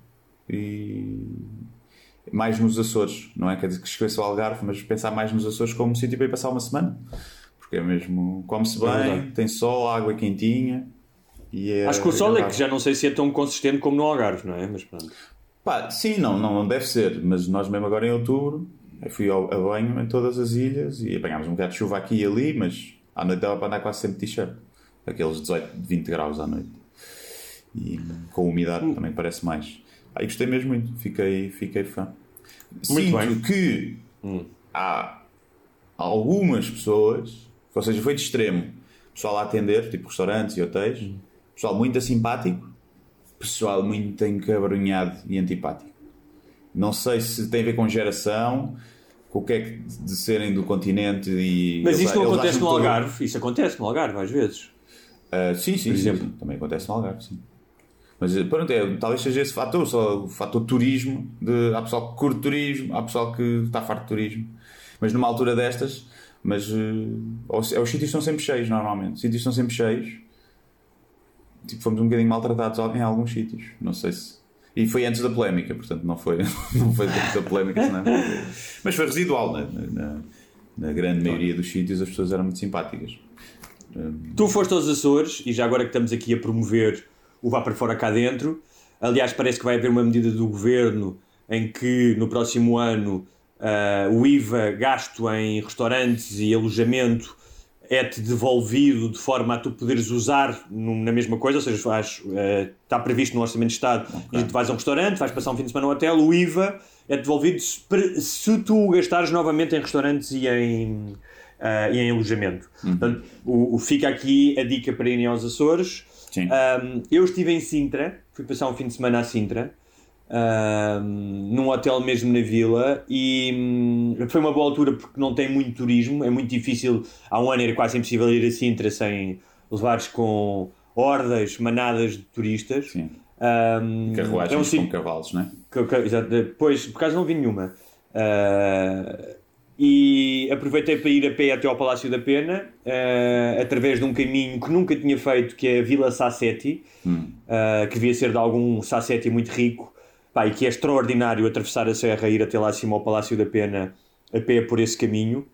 E mais nos Açores, não é? Quer dizer que esqueça o Algarve, mas pensar mais nos Açores como um sítio para ir passar uma semana. Porque é mesmo, come-se bem, é tem sol, água quentinha. É, Acho que o sol é, é que já não sei se é tão consistente como no Algarve, não é? Mas pronto. Pá, sim, não, não, não deve ser, mas nós mesmo agora em outubro eu fui ao, a banho em todas as ilhas e apanhámos um bocado de chuva aqui e ali, mas à noite dava para andar quase sempre t-shirt. Aqueles 18, 20 graus à noite. E com umidade hum. também parece mais. Aí gostei mesmo muito, fiquei, fiquei fã. Muito Sinto bem. que hum. há algumas pessoas, ou seja, foi de extremo, pessoal a atender, tipo restaurantes e hotéis, hum. pessoal muito simpático, pessoal muito encabrunhado e antipático. Não sei se tem a ver com geração, com o que é que de serem do continente e. Mas isto não acontece no Algarve? Isso acontece no Algarve às vezes. Uh, sim, sim, Por exemplo. Sim, também acontece no Algarve, sim. Mas pronto, é, talvez seja esse fator, só o fator turismo. De, há pessoal que curte turismo, há pessoal que está farto de turismo. Mas numa altura destas, mas uh, os, os sítios estão sempre cheios normalmente. Os sítios estão sempre cheios. Tipo, fomos um bocadinho maltratados em alguns sítios. Não sei se. E foi antes da polémica, portanto não foi, (laughs) não foi da polémica, senão... mas foi residual. Na, na, na grande maioria dos sítios as pessoas eram muito simpáticas. Tu foste aos Açores e já agora que estamos aqui a promover o vá para fora cá dentro. Aliás, parece que vai haver uma medida do governo em que no próximo ano uh, o IVA gasto em restaurantes e alojamento é-te devolvido de forma a tu poderes usar na mesma coisa, ou seja, faz, uh, está previsto no Orçamento de Estado okay. e tu vais a um restaurante, vais passar um fim de semana no hotel, o IVA é devolvido se, se tu gastares novamente em restaurantes e em, uh, e em alojamento. Uhum. Portanto, o, o, fica aqui a dica para irem aos Açores um, eu estive em Sintra, fui passar um fim de semana a Sintra, um, num hotel mesmo na vila, e um, foi uma boa altura porque não tem muito turismo, é muito difícil, há um ano era quase impossível ir a Sintra sem levares com hordas, manadas de turistas. Sim. Um, Carruagens é um, com cavalos, não é? Depois, por acaso não vi nenhuma. Uh, e aproveitei para ir a pé até ao Palácio da Pena, uh, através de um caminho que nunca tinha feito, que é a Vila Sassetti, hum. uh, que devia ser de algum Sassetti muito rico, pá, e que é extraordinário atravessar a serra e ir até lá acima ao Palácio da Pena a pé por esse caminho.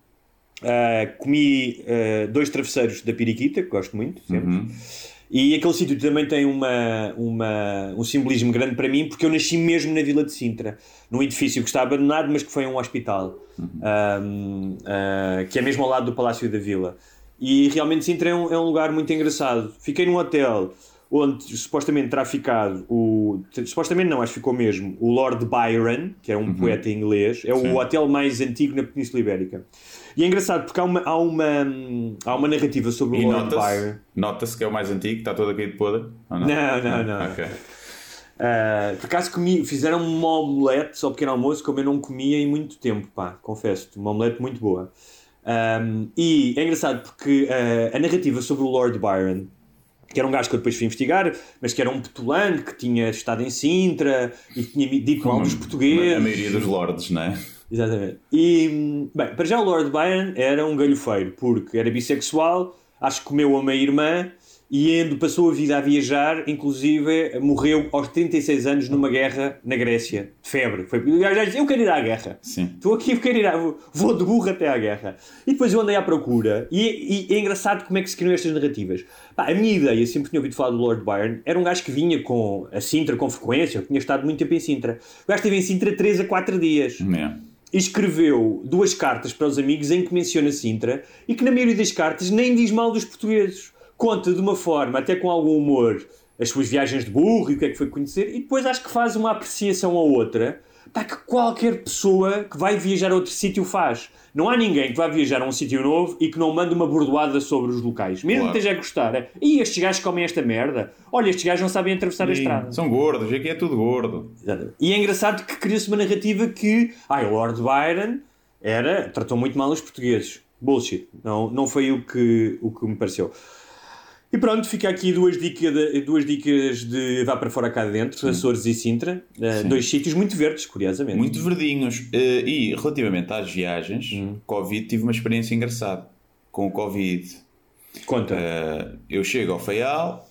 Uh, comi dois travesseiros da Piriquita, que gosto muito, sempre. Uhum. E aquele sítio também tem uma, uma, um simbolismo grande para mim, porque eu nasci mesmo na Vila de Sintra, num edifício que está abandonado, mas que foi um hospital, uhum. um, uh, que é mesmo ao lado do Palácio da Vila. E realmente Sintra é um, é um lugar muito engraçado. Fiquei num hotel onde supostamente terá ficado o. Supostamente não, acho que ficou mesmo. O Lord Byron, que é um uhum. poeta inglês, é Sim. o hotel mais antigo na Península Ibérica. E é engraçado porque há uma, há uma, há uma narrativa sobre o e Lord Byron. Nota-se que é o mais antigo, está todo aqui de podre? Não? não, não, não. Ok. Uh, por acaso comi, fizeram uma omelete só pequeno almoço, como eu não comia em muito tempo, pá, confesso-te, uma omelete muito boa. Um, e é engraçado porque uh, a narrativa sobre o Lord Byron que era um gajo que eu depois fui investigar, mas que era um petulante que tinha estado em Sintra e tinha dito mal dos portugueses. A maioria dos lords, não é? Exatamente. E, bem, para já o Lord Byron era um galhofeiro, porque era bissexual, acho que comeu uma irmã e passou a vida a viajar, inclusive morreu aos 36 anos numa guerra na Grécia, de febre. Foi, eu quero ir à guerra. Sim. Estou aqui, quero ir à, vou de burro até à guerra. E depois eu andei à procura. E, e é engraçado como é que se criam estas narrativas. Pá, a minha ideia, sempre tinha ouvido falar do Lord Byron, era um gajo que vinha com a Sintra com frequência, eu tinha estado muito tempo em Sintra. O gajo esteve em Sintra 3 a 4 dias. É. E escreveu duas cartas para os amigos em que menciona Sintra e que na maioria das cartas nem diz mal dos portugueses conta de uma forma, até com algum humor, as suas viagens de burro e o que é que foi conhecer, e depois acho que faz uma apreciação a outra, tá, que qualquer pessoa que vai viajar a outro sítio faz. Não há ninguém que vá viajar a um sítio novo e que não mande uma bordoada sobre os locais. Mesmo claro. que esteja a gostar. É, e estes gajos comem esta merda. Olha, estes gajos não sabem atravessar Sim, a estrada. São gordos, aqui é tudo gordo. Exatamente. E é engraçado que cria-se uma narrativa que. O Lord Byron era, tratou muito mal os portugueses. Bullshit. Não, não foi o que, o que me pareceu. E pronto, fica aqui duas dicas de, duas dicas de vá para fora cá dentro, Sim. Açores e Sintra. Uh, dois sítios muito verdes, curiosamente. Muito verdinhos. Uh, e relativamente às viagens, hum. Covid, tive uma experiência engraçada com o Covid. Conta. Uh, eu chego ao Faial.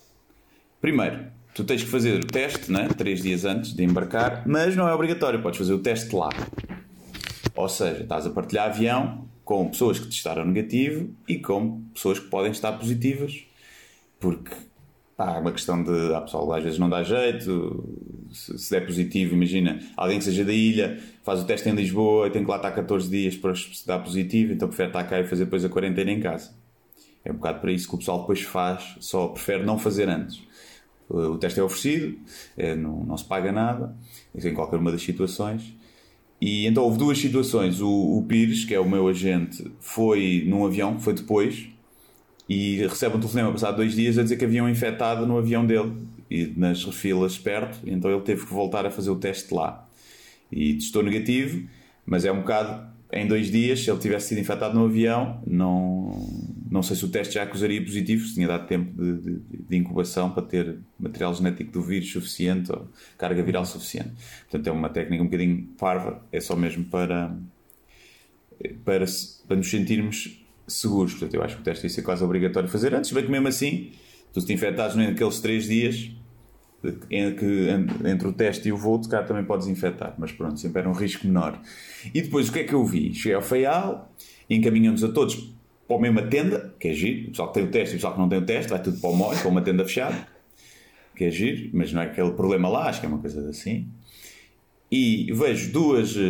Primeiro, tu tens que fazer o teste, né? três dias antes de embarcar, mas não é obrigatório, podes fazer o teste lá. Ou seja, estás a partilhar avião com pessoas que testaram negativo e com pessoas que podem estar positivas porque pá, é uma questão de. Ah, pessoal, às vezes não dá jeito. Se, se der positivo, imagina alguém que seja da ilha, faz o teste em Lisboa e tem que lá estar 14 dias para se dar positivo, então prefere estar cá e fazer depois a quarentena em casa. É um bocado para isso que o pessoal depois faz, só prefere não fazer antes. O teste é oferecido, é, não, não se paga nada, em qualquer uma das situações. E então houve duas situações. O, o Pires, que é o meu agente, foi num avião, foi depois, e recebe um telefonema passado dois dias a dizer que havia um infectado no avião dele e nas refilas perto, então ele teve que voltar a fazer o teste lá. E testou negativo, mas é um bocado em dois dias, se ele tivesse sido infectado no avião, não, não sei se o teste já acusaria positivo, se tinha dado tempo de, de, de, incubação para ter material genético do vírus suficiente ou carga viral suficiente. Portanto, é uma técnica um bocadinho parva, é só mesmo para, para, para nos sentirmos seguros. Portanto, eu acho que o teste ia ser quase obrigatório fazer antes, bem que mesmo assim, tu te infectares naqueles 3 dias, entre o teste e o voo, cara também podes infectar, mas pronto, sempre era um risco menor. E depois o que é que eu vi? Cheguei ao Feial, encaminhamos a todos para a mesma tenda, que é giro, o pessoal que tem o teste e o pessoal que não tem o teste, vai tudo para o molho, para uma tenda fechada, que é giro, mas não é aquele problema lá, acho que é uma coisa assim. E vejo duas, eh,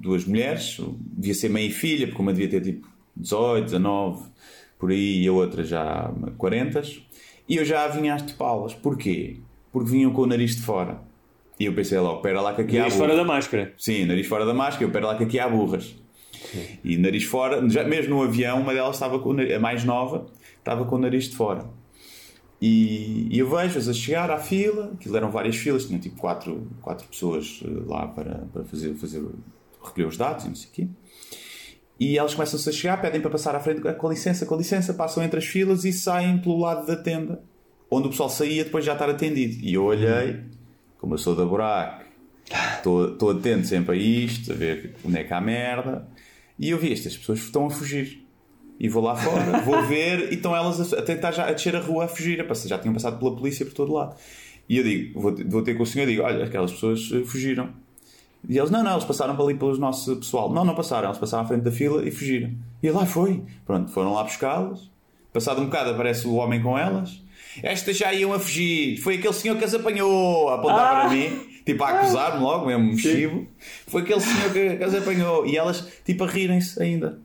duas mulheres, devia ser mãe e filha, porque uma devia ter tipo 18, 19, por aí, e a outra já 40. E eu já vinha às topá-las. Porquê? Porque vinham com o nariz de fora. E eu pensei logo, pera lá que aqui nariz há burras. fora da máscara. Sim, nariz fora da máscara, eu pera lá que aqui há burras. Sim. E nariz fora, já, mesmo no avião, uma delas estava com o nariz, a mais nova, estava com o nariz de fora. E, e eu vejo-as a chegar à fila, aquilo eram várias filas, tinham tipo quatro, quatro pessoas eh, lá para, para fazer, fazer, recolher os dados e não sei o quê. E elas começam-se a chegar, pedem para passar à frente, com licença, com licença, passam entre as filas e saem pelo lado da tenda, onde o pessoal saía depois de já estar atendido. E eu olhei, como eu sou da buraco, estou atento sempre a isto, a ver onde é que há merda, e eu vi estas pessoas estão a fugir. E vou lá fora, (laughs) vou ver, e estão elas a, tentar já a descer a rua a fugir, a já tinham passado pela polícia por todo lado. E eu digo, vou, vou ter com o senhor e digo: olha, aquelas pessoas eh, fugiram e eles, não, não, eles passaram ali pelo nosso pessoal. Não, não passaram, eles passaram à frente da fila e fugiram. E lá foi. Pronto, foram lá buscá-las. Passado um bocado aparece o homem com elas. Estas já iam a fugir. Foi aquele senhor que as apanhou a apontar Ah. para mim, tipo a acusar-me logo, mesmo mexivo. Foi aquele senhor que, que as apanhou. E elas, tipo, a rirem-se ainda.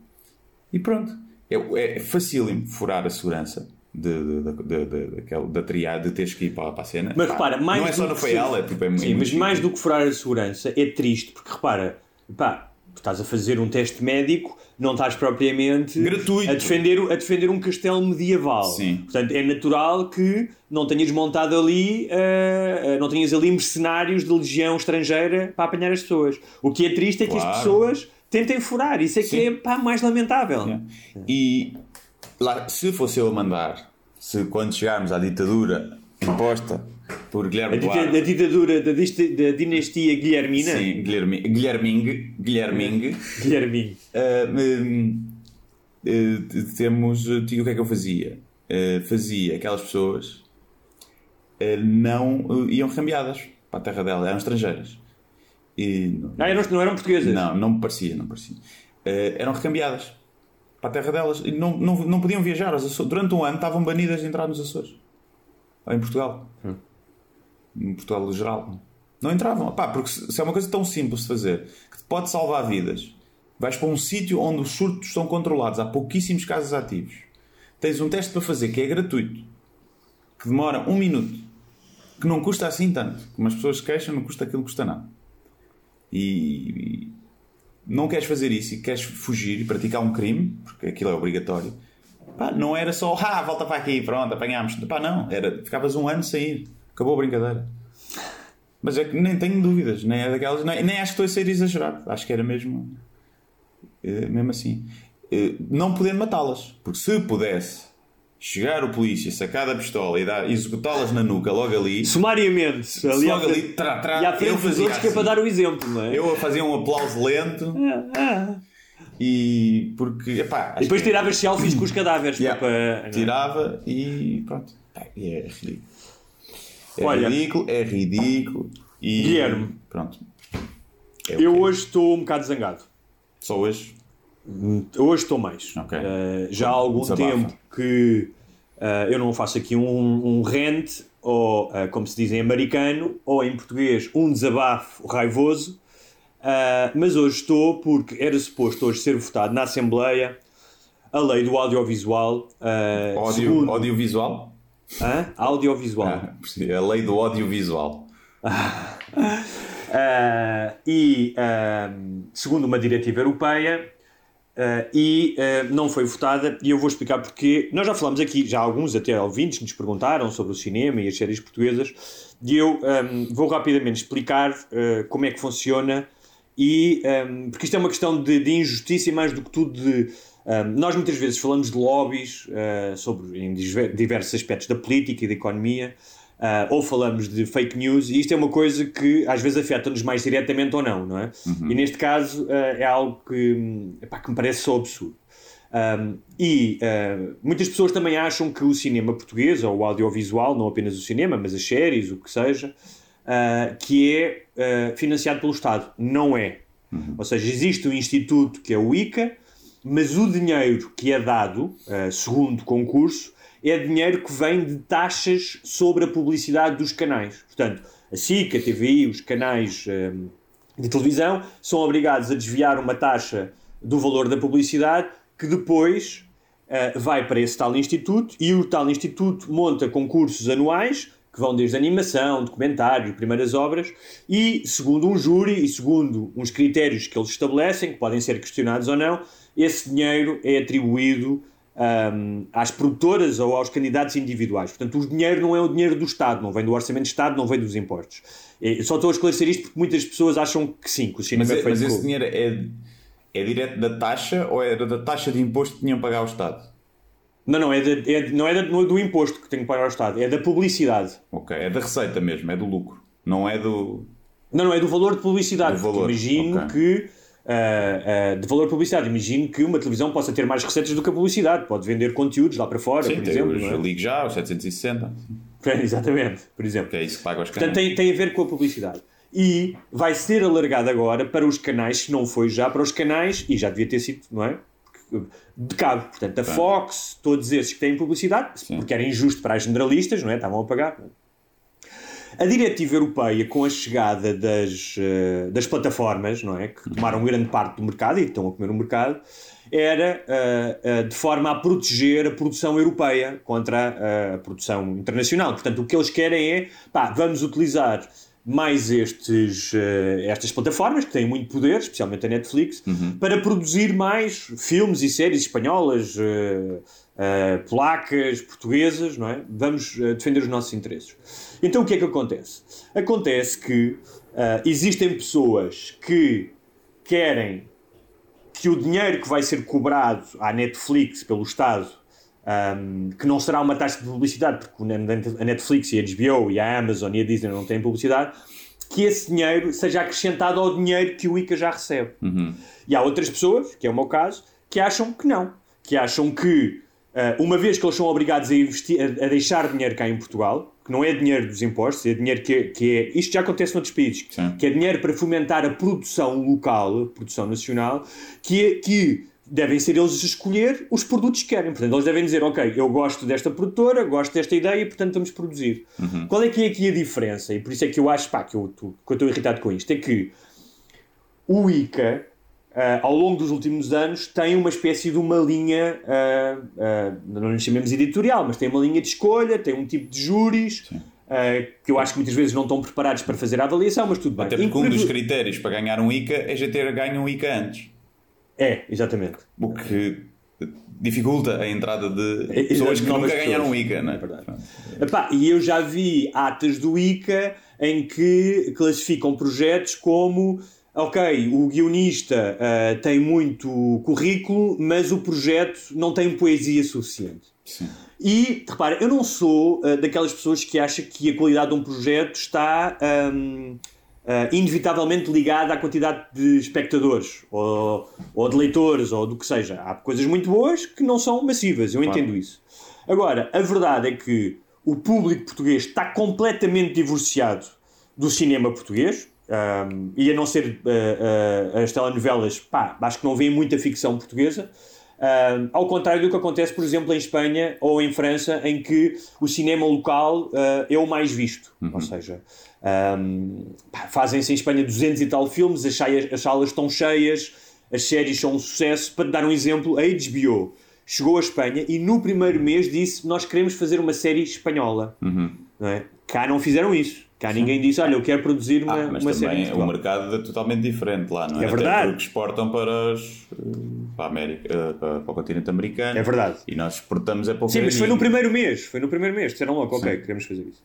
E pronto. É, é facílimo furar a segurança. De, de, de, daquela- da triade de teres que ir para, para a cena. Mas Pá, repara, mais não é só do no ela, é, tipo, é, muito- Sim, mas mais difícil. do que furar a segurança é triste, porque repara, pá, tu estás a fazer um teste médico, não estás propriamente Gratuito. A, defender, a defender um castelo medieval. Sim. Portanto, é natural que não tenhas montado ali, eh, eh, não tenhas ali mercenários de legião estrangeira para apanhar as pessoas. O que é triste é que as pessoas tentem furar. Isso é que Sim. é pá, mais lamentável. É. E lá, se fosse eu a mandar, se quando chegarmos à ditadura imposta por A, Guilherme dita- Duarte, a ditadura da, da dinastia Guilhermina. sim, Guilherme, Guilherming, Guilherming, (laughs) Guilherminho. ah, hum, eh, temos, eh, o que é que eu fazia? Eh, fazia aquelas pessoas eh, não iam recambiadas para a terra dela, eram estrangeiras. E não- Ah, não, eram portuguesas. Não, não me parecia, não parecia. Eram recambiadas para a terra delas e não, não, não podiam viajar. aos Açores. Durante um ano estavam banidas de entrar nos Açores. Ou em Portugal. Em Portugal no geral. Não entravam. Pá, porque se é uma coisa tão simples de fazer que te pode salvar vidas, vais para um sítio onde os surtos estão controlados, há pouquíssimos casos ativos. Tens um teste para fazer que é gratuito, que demora um minuto, que não custa assim tanto. Como as pessoas se queixam, não custa aquilo que custa nada. E não queres fazer isso e queres fugir e praticar um crime, porque aquilo é obrigatório, pá, não era só, ah, volta para aqui, pronto, apanhámos. Pá, não, era, ficavas um ano sem ir, acabou a brincadeira. Mas é que nem tenho dúvidas, nem é daquelas, nem, nem acho que estou a ser exagerado, acho que era mesmo, eh, mesmo assim. Eh, Não podendo matá-las, porque se pudesse chegar o polícia, sacar da pistola e dar- executá-las na nuca logo ali, Sumariamente. Ali logo ali, trá, trá, e à eu frente dos fazia outros que é assim. para dar o exemplo, não é? Eu a fazer um aplauso lento e porque epá, E depois acho que- tiravas selfies com os cadáveres. Yeah. para- tirava e pronto. E é ridículo. É Olha. ridículo, é ridículo. E Guilherme. pronto. É Eu é. hoje estou um bocado zangado. Só hoje. Hoje estou mais. Ok. Eh, já há algum Desabafa. tempo que eh, eu não faço aqui um, um rant, ou eh, como se diz em americano, ou em português, um desabafo raivoso. Mas hoje estou porque era suposto hoje ser votado na Assembleia a lei do audiovisual. eh, Ódio, segundo- audiovisual. Hã? Audiovisual. Ah, a lei do audiovisual. Ah, (laughs) e ah, segundo uma diretiva europeia ah, e ah, não foi votada e eu vou explicar porque nós já falamos aqui já alguns até ouvintes nos perguntaram sobre o cinema e as séries portuguesas e eu ah, vou rapidamente explicar ah, como é que funciona e ah, porque isto é uma questão de, de injustiça e mais do que tudo de ah, nós muitas vezes falamos de lobbies sobre em diver- diversos aspectos da política e da economia ah, ou falamos de fake news, e isto é uma coisa que às vezes afeta-nos mais diretamente ou não, não é? E neste caso ah, é algo que, hum, epá, que me parece só absurdo. Um, e uh, muitas pessoas também acham que o cinema português, ou o audiovisual, não apenas o cinema, mas as séries, o que seja, uh, que é uh, financiado pelo Estado. Não é. Ou seja, existe um instituto que é o ICA, mas o dinheiro que é dado, uh, segundo concurso, é dinheiro que vem de taxas sobre a publicidade dos canais. Portanto, a SIC, a TVI, os canais um, de televisão são obrigados a desviar uma taxa do valor da publicidade que depois uh, vai para esse tal instituto e o tal instituto monta concursos anuais que vão desde animação, documentário, primeiras obras e segundo um júri e segundo uns critérios que eles estabelecem, que podem ser questionados ou não, esse dinheiro é atribuído um, às produtoras ou aos candidatos individuais. Portanto, o dinheiro não é o dinheiro do Estado, não vem do orçamento do Estado, não vem dos impostos. Eu só estou a esclarecer isto porque muitas pessoas acham que sim, que o cinema Mas, é é- feito mas esse dinheiro é, é direto da taxa ou era da taxa de imposto que tinham que pagar ao Estado? Não, não, é, de- é não é não é do imposto que tem que pagar ao Estado, é da publicidade. Ok, é da receita mesmo, é do lucro. Não é do. Não, não, é do valor de publicidade. Valor, Imagino ok. que. Ah, ah, de valor de publicidade, imagino que uma televisão possa ter mais receitas do que a publicidade, pode vender conteúdos lá para fora, Sim, por exemplo. não é? ligo já, os 760. (laughs) Exatamente, por exemplo. Que é isso que paga os canais. Portanto, tem, tem a ver com a publicidade. E vai ser alargado agora para os canais, se não foi já, para os canais, e já devia ter sido, não é? de cabo. Portanto, a Fox, todos esses que têm publicidade, Sim. porque era injusto para as generalistas, não é? Estavam a pagar. A diretiva europeia, com a chegada das, uh, das plataformas, não é? Que tomaram grande parte do mercado e estão a comer o mercado, era uh, uh, de forma a proteger a produção europeia contra a produção internacional. Portanto, o que eles querem é, pá, vamos utilizar mais estes, uh, estas plataformas que têm muito poder, especialmente a Netflix, uhum. para produzir mais filmes e séries espanholas, polacas, portuguesas, não é? Vamos defender os nossos interesses. Então o que é que acontece? Acontece que existem pessoas que querem que o dinheiro que vai ser cobrado à Netflix pelo Estado um, que não será uma taxa de publicidade, porque a Netflix e a HBO e a Amazon e a Disney não têm publicidade, que esse dinheiro seja acrescentado ao dinheiro que o ICA já recebe. Uhum. E há outras pessoas, que é o meu caso, que acham que não. Que acham que, uh, uma vez que eles são obrigados a, investir, a, a, deixar dinheiro cá em Portugal, que não é dinheiro dos impostos, é dinheiro que, que é. Isto já acontece noutros países, Sim. que é dinheiro para fomentar a produção local, produção nacional, que, é, que devem ser eles a escolher os produtos que querem. Portanto, eles devem dizer, ok, eu gosto desta produtora, gosto desta ideia e, portanto, vamos produzir. Uhum. Qual é que é aqui a diferença? E por isso é que eu acho, pá, que eu estou irritado com isto, é que o ICA, uh, ao longo dos últimos anos, tem uma espécie de uma linha, uh, uh, não lhe chamemos editorial, mas tem uma linha de escolha, tem um tipo de júris... que eu acho que muitas vezes não estão preparados para fazer a avaliação, mas tudo bem. Até porque um dos critérios para ganhar um ICA é já ter ganho um ICA antes. É, exatamente. O que dificulta a entrada de é, pessoas que nunca ganharam o ICA, não é? verdade. Epá, e eu já vi atas do ICA em que classificam projetos como ok, o guionista uh, tem muito currículo, mas o projeto não tem poesia suficiente. Sim. E, repara, eu não sou uh, daquelas pessoas que acham que a qualidade de um projeto está um, uh, inevitavelmente ligada à quantidade de espectadores ou, ou, de leitores ou do que seja. Há coisas muito boas que não são massivas, eu claro. entendo isso. Agora, a verdade é que o público português está completamente divorciado do cinema português. Um, e a não ser uh, uh, as telenovelas, pá, acho que não vêem muita ficção portuguesa. Uh, ao contrário do que acontece, por exemplo, em Espanha ou em França, em que o cinema local uh, é o mais visto. Uhum. Ou seja, um, Fazem-se em Espanha 200 e tal filmes, as, as salas estão cheias, as séries são um sucesso. Para dar um exemplo, a HBO chegou à Espanha e no primeiro mês disse: Nós queremos fazer uma série espanhola. Uhum. Não é? Cá não fizeram isso. Cá ninguém disse, olha, eu quero produzir uma, ah, mas uma também série. O mercado é totalmente diferente lá, não é? É verdade. Até porque exportam para, os, para, a América, eh, para, para, o continente americano. É verdade. E nós exportamos é para o Sim, mas foi no primeiro mês. Foi no primeiro mês. Disseram logo, ok, queremos fazer isso.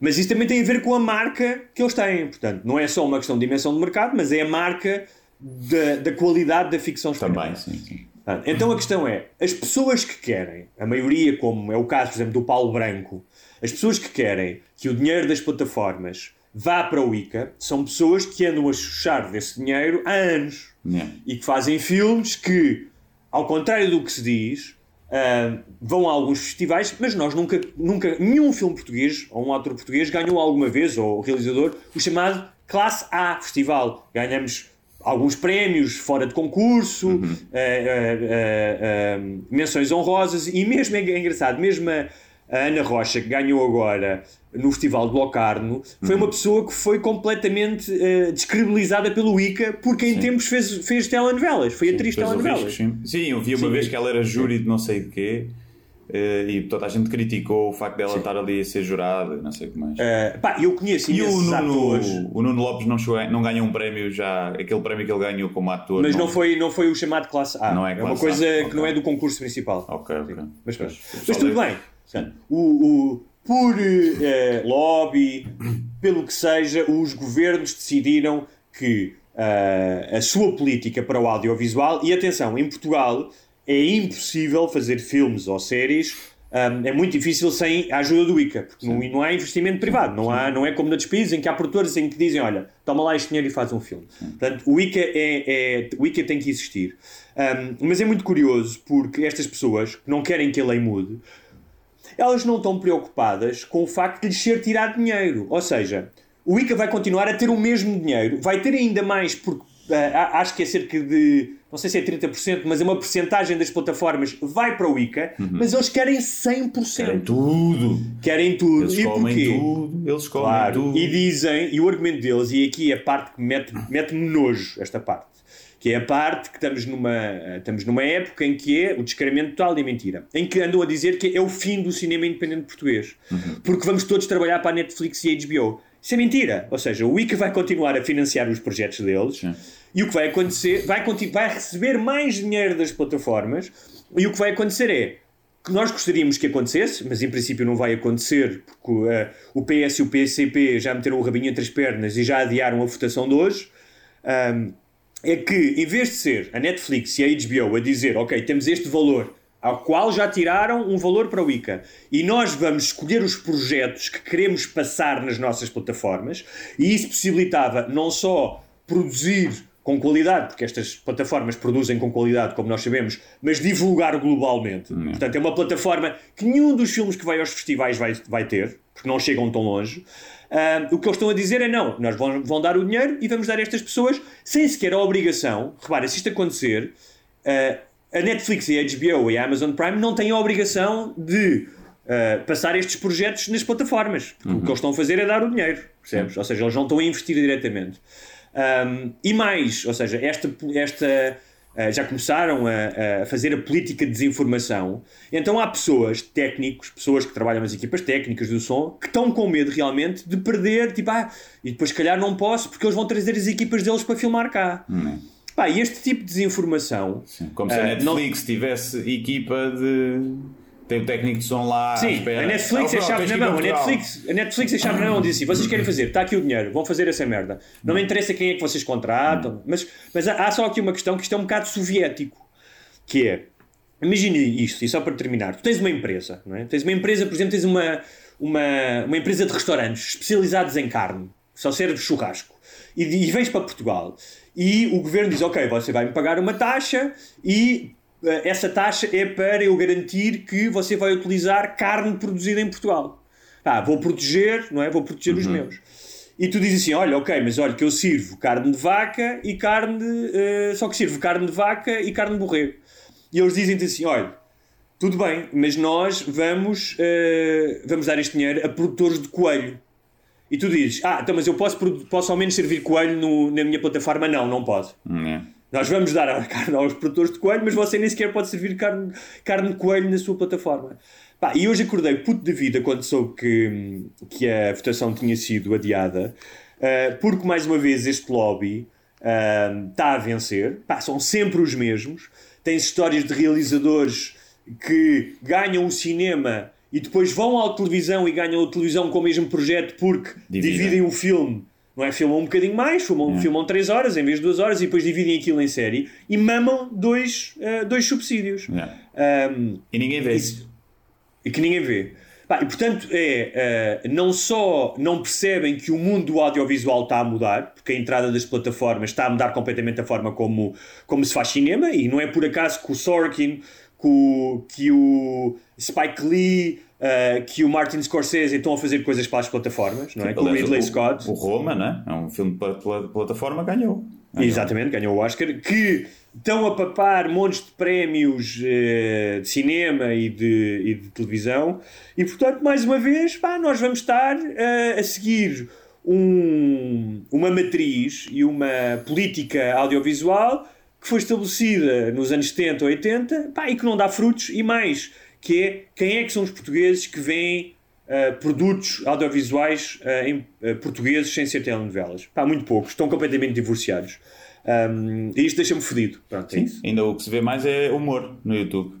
Mas isso também tem a ver com a marca que eles têm. Portanto, não é só uma questão de dimensão de mercado, mas é a marca da, da qualidade da ficção espanhola. Também, sim, sim. Então a questão é, as pessoas que querem, a maioria, como é o caso, por exemplo, do Paulo Branco, as pessoas que querem que o dinheiro das plataformas vá para o ICA são pessoas que andam a chuchar desse dinheiro há anos yeah. e que fazem filmes que, ao contrário do que se diz, Uh, vão a alguns festivais, mas nós nunca, nunca, nenhum filme português ou um ator português ganhou alguma vez, ou o realizador, o chamado Classe A Festival. Ganhamos alguns prémios fora de concurso, uhum. uh, uh, menções honrosas, e mesmo é engraçado, mesmo a, a Ana Rocha, que ganhou agora no Festival de Locarno, foi uma uhum. pessoa que foi completamente uh, descredibilizada pelo ICA porque em sim. tempos fez, fez telenovelas, foi sim, atriz de telenovelas. sim. sim, eu vi uma sim. vez que ela era júri de não sei de quê. Uh, e toda a gente criticou o facto dela estar ali a ser jurada, não sei o que mais. Uh, pá, eu conheço e o Nuno, atores. o Nuno Lopes não, chegou, não ganhou um prémio já, aquele prémio que ele ganhou como ator. Mas não, não foi, não foi o chamado classe A. Não é, é uma coisa a. que okay. não é do concurso principal. Ok, ok. Mas, mas, mas tudo bem. O, o, por uh, lobby, pelo que seja, os governos decidiram que uh, a sua política para o audiovisual, e atenção, em Portugal é impossível fazer filmes ou séries um, é muito difícil sem a ajuda do ICA, porque não, não, há investimento privado, não, há, não é como noutros países em que há produtores em que dizem: olha, toma lá este dinheiro e faz um filme. Sim. Portanto, o ICA, é, é, o ICA tem que existir. Um, mas é muito curioso porque estas pessoas que não querem que a lei mude elas não estão preocupadas com o facto de lhes ser tirado dinheiro. Ou seja, o ICA vai continuar a ter o mesmo dinheiro, vai ter ainda mais porque uh, acho que é cerca de, não sei se é 30%, mas é uma porcentagem das plataformas vai para o ICA, uhum. mas eles querem 100%. Querem tudo. Querem tudo. Eles e comem porquê? tudo. Eles comem claro. tudo. E dizem, e o argumento deles, e aqui é a parte que mete-me mete nojo, esta parte, que é a parte que estamos numa, estamos numa época em que é o descaramento total e mentira, em que andam a dizer que é o fim do cinema independente português, uhum. porque vamos todos trabalhar para a Netflix e a HBO. Isso é mentira. Ou seja, o ICA vai continuar a financiar os projetos deles Sim. e o que vai acontecer, vai, vai receber mais dinheiro das plataformas e o que vai acontecer é que nós gostaríamos que acontecesse, mas em princípio não vai acontecer, porque uh, o PS e o PCP já meteram o rabinho entre as pernas e já adiaram a votação de hoje. Um, é que, em vez de ser a Netflix e a HBO a dizer, ok, temos este valor, ao qual já tiraram um valor para o ICA, e nós vamos escolher os projetos que queremos passar nas nossas plataformas, e isso possibilitava não só produzir com qualidade, porque estas plataformas produzem com qualidade, como nós sabemos, mas divulgar globalmente. Hum. Portanto, é uma plataforma que nenhum dos filmes que vai aos festivais vai, vai ter, porque não chegam tão longe. Uh, o que eles estão a dizer é não, nós vão, vão dar o dinheiro e vamos dar a estas pessoas sem sequer a obrigação. Repara, se isto acontecer, uh, a Netflix e a HBO e a Amazon Prime não têm a obrigação de uh, passar estes projetos nas plataformas. Uhum. o que eles estão a fazer é dar o dinheiro, percebes? Ou seja, eles não estão a investir diretamente. Um, e mais, ou seja, esta, esta já começaram a, a, fazer a política de desinformação. Então há pessoas, técnicos, pessoas que trabalham nas equipas técnicas do som, que estão com medo realmente de perder, tipo, ah, e depois, se calhar, não posso porque eles vão trazer as equipas deles para filmar cá. Uhum. Pá, e este tipo de desinformação. Sim, como se a Netflix não... tivesse equipa de tem o técnico de som lá Sim, a Netflix é chave na mão. A Netflix, a Netflix é chave na mão. Diz assim: vocês querem fazer, está aqui o dinheiro, vão fazer essa merda. Não me interessa quem é que vocês contratam, mas, mas há só aqui uma questão que isto é um bocado soviético, que é, imagine isto, e só para terminar, tu tens uma empresa, não é? Tens uma empresa, por exemplo, tens uma, uma, uma empresa de restaurantes especializados em carne, só serve churrasco, e, e vens para Portugal, e o governo diz, ok, você vai me pagar uma taxa e essa taxa é para eu garantir que você vai utilizar carne produzida em Portugal. Ah, vou proteger, não é? Vou proteger uhum. os meus. E tu dizes assim: olha, ok, mas olha que eu sirvo carne de vaca e carne. Uh, só que sirvo carne de vaca e carne de borrego. E eles dizem-te assim: olha, tudo bem, mas nós vamos, uh, vamos dar este dinheiro a produtores de coelho. E tu dizes: ah, então, mas eu posso, posso ao menos servir coelho no, na minha plataforma? Não, não pode. Uhum. Nós vamos dar a carne aos produtores de coelho, mas você nem sequer pode servir carne, carne de coelho na sua plataforma. Pá, e hoje acordei puto de vida quando soube que, que a votação tinha sido adiada, uh, porque mais uma vez este lobby uh, está a vencer. Pá, são sempre os mesmos. Tens histórias de realizadores que ganham o cinema e depois vão à televisão e ganham a televisão com o mesmo projeto porque dividem, dividem o filme não é? Filmam um bocadinho mais, filmam, é. filmam 3 horas em vez de 2 horas e depois dividem aquilo em série e mamam dois, uh, dois subsídios. É. Um, e ninguém vê isso. E, que ninguém vê. e portanto, é, uh, não só não percebem que o mundo do audiovisual está a mudar, porque a entrada das plataformas está a mudar completamente a forma como, como se faz cinema, e não é por acaso que o Sorkin, que o, que o Spike Lee uh, que o Martin Scorsese estão a fazer coisas para as plataformas, não é? O Ridley Scott. O Roma, né? É um filme para a plataforma, ganhou. ganhou. Exatamente, ganhou o Oscar. Que estão a papar montes de prémios uh, de cinema e de, e de, televisão. E portanto, mais uma vez, pá, nós vamos estar uh, a seguir um, uma matriz e uma política audiovisual que foi estabelecida nos anos 70 ou 80 pá, e que não dá frutos e mais que é quem é que são os portugueses que veem uh, produtos audiovisuais uh, em, uh, portugueses sem ser telenovelas. Pá, muito poucos, estão completamente divorciados. Um, e isto deixa-me fodido. Pronto, é Sim, é ainda o que se vê mais é humor no YouTube.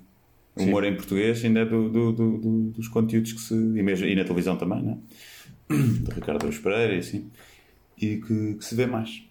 Humor Sim. em português ainda é do, do, do, dos conteúdos que se. E, mesmo, e na televisão também, né? Do Ricardo Pereira e assim. E que, que se vê mais.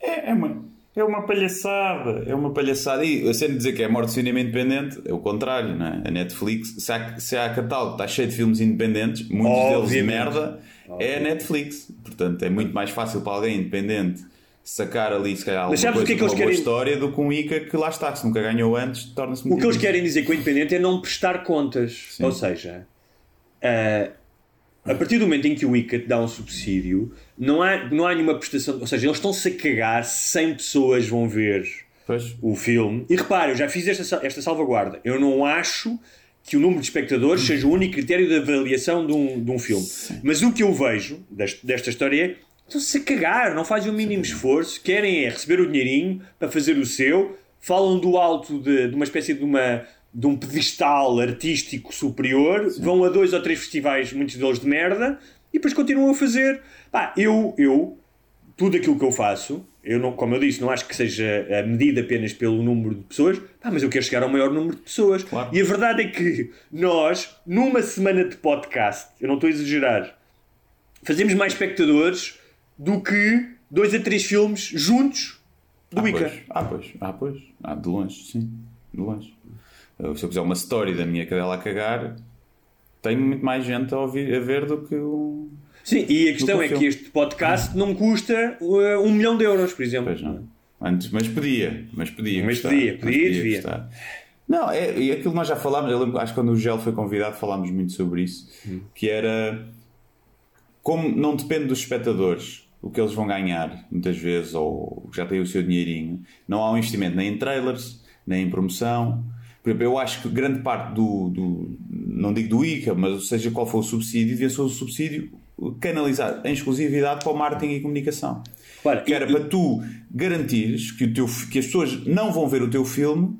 É, é uma é uma palhaçada, é uma palhaçada. E eu sei dizer que é morte do cinema independente, é o contrário, não é? A Netflix, se há, se há catálogo está cheio de filmes independentes, muitos Obviamente. deles de merda, Obviamente. é a Netflix. Portanto, é muito mais fácil para alguém independente sacar ali, se calhar, alguma coisa que é que querem... história do que um ICA que lá está, que se nunca ganhou antes, torna-se muito O que eles querem dizer com o independente é não prestar contas. Sim. Ou seja, uh, a partir do momento em que o ICA te dá um subsídio, não há, não há nenhuma prestação. Ou seja, eles estão-se a cagar se 100 pessoas vão ver Pois. o filme. E repare, eu já fiz esta, esta salvaguarda. Eu não acho que o número de espectadores (clears throat) seja o único critério de avaliação de um, de um filme. Mas o que eu vejo deste- desta história é estão-se a cagar, não fazem o mínimo esforço, querem é receber o dinheirinho para fazer o seu, falam do alto de, de uma espécie de uma de um pedestal artístico superior, vão a dois ou três festivais, muitos deles de merda, e depois continuam a fazer. Pá, eu, eu tudo aquilo que eu faço, eu não, como eu disse, não acho que seja eh, medido apenas pelo número de pessoas, pá, mas eu quero chegar ao maior número de pessoas. Claro. E a verdade é que nós, numa semana de podcast, eu não estou a exagerar, fazemos mais espectadores do que dois a três filmes juntos do Ah, ICA. pois. Ah, pois. Ah, pois. Ah, de longe, sim. De longe. Eu, Se eu fizer uma story da minha cadela a cagar, tenho muito mais gente a, ouvir, a ver do que o. Sim, e a questão Do é que que este podcast não custa uh, um milhão de euros, por exemplo. Pois não. Antes, mas podia. Mas podia. Mas custar, podia, podia e devia. custar. Não, é, e aquilo que nós já falámos, eu lembro, acho que quando o Gel foi convidado falámos muito sobre isso, Hum. que era como não depende dos espectadores o que eles vão ganhar, muitas vezes, ou já têm o seu dinheirinho, não há um investimento nem em trailers, nem em promoção. Eu acho que grande parte do, do não digo do ICA, mas seja qual for o subsídio, devia ser o subsídio canalizado em exclusividade para o marketing e comunicação. Ora, Que era e- para tu garantires que, o teu, que as pessoas não vão ver o teu filme,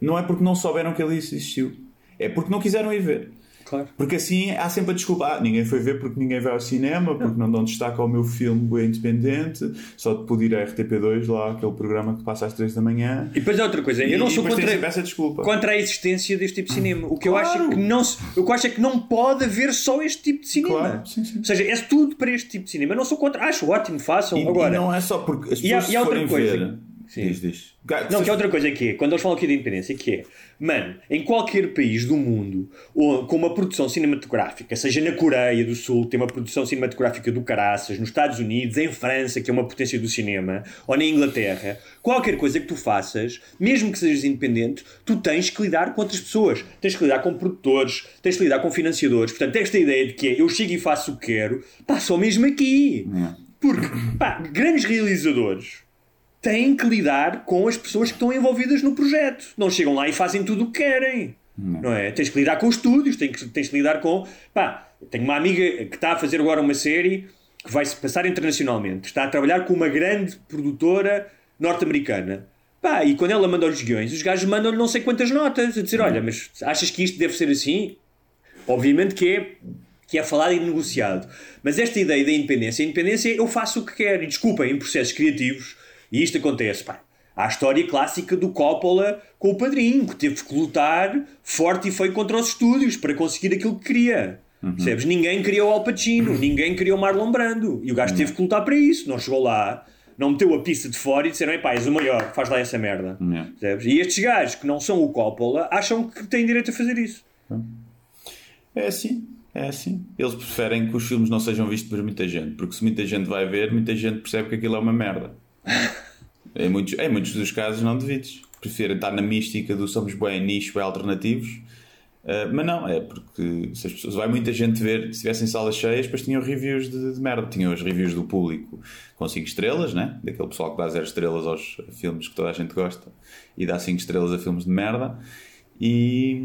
não é porque não souberam que ele existiu, é porque não quiseram ir ver. Claro. Porque assim há sempre a desculpa. Ah, ninguém foi ver porque ninguém vai ao cinema, porque não dão destaque ao meu filme bem independente, só te pude ir à RTP2, lá aquele programa que passa às 3 da manhã. E depois há outra coisa, eu não sou contra, essa desculpa. contra a existência deste tipo de cinema. O que eu Claro. acho é que não se, o que eu acho é que não pode haver só este tipo de cinema. Claro, sim, sim. Ou seja, é tudo para este tipo de cinema. Eu não sou contra, acho ótimo, façam. E, Agora, e não é só porque as E há- pessoas e há outra coisa. ver. Sim. Diz, diz. Não, que é outra coisa que é, quando eles falam aqui da independência, que é, mano, em qualquer país do mundo ou, com uma produção cinematográfica, seja na Coreia do Sul, que tem uma produção cinematográfica do caraças, nos Estados Unidos, em França, que é uma potência do cinema, ou na Inglaterra, qualquer coisa que tu faças, mesmo que sejas independente, tu tens que lidar com outras pessoas, tens que lidar com produtores, tens que lidar com financiadores. Portanto, esta ideia de que é eu chego e faço o que quero, pá, só mesmo aqui. Porque, pá, grandes realizadores têm que lidar com as pessoas que estão envolvidas no projeto. Não chegam lá e fazem tudo o que querem. Não, é? Tens que lidar com os estúdios, tens que, tens que lidar com. Pá, tenho uma amiga que está a fazer agora uma série que vai se passar internacionalmente. Está a trabalhar com uma grande produtora norte-americana. Pá, e quando ela manda os guiões, os gajos mandam-lhe não sei quantas notas a dizer: Olha, mas achas que isto deve ser assim? Obviamente que é, que é falado e negociado. Mas esta ideia da independência, a independência é eu faço o que quero. E desculpem, em processos criativos, e isto acontece, pá. Há a história clássica do Coppola com o padrinho, que teve que lutar forte e feio contra os estúdios para conseguir aquilo que queria. Percebes? Ninguém queria o Al Pacino, (clears throat) ninguém queria o Marlon Brando. E o gajo teve que lutar para isso. Não chegou lá, não meteu a pista de fora e disseram: Epá, és o maior, faz lá essa merda. Percebes? E estes gajos que não são o Coppola acham que têm direito a fazer isso. É assim, é assim. Eles preferem que os filmes não sejam vistos por muita gente, porque se muita gente vai ver, muita gente percebe que aquilo é uma merda. Em, muitos, em muitos dos casos, não devides. Preferem estar na mística do somos bem nicho, bem alternativos. Uh, mas não, é porque se as pessoas vai muita gente ver, se tivessem salas cheias, depois tinham reviews de, de merda, tinham as reviews do público com 5 estrelas, né? daquele pessoal que dá 0 estrelas aos filmes que toda a gente gosta e dá 5 estrelas a filmes de merda, e,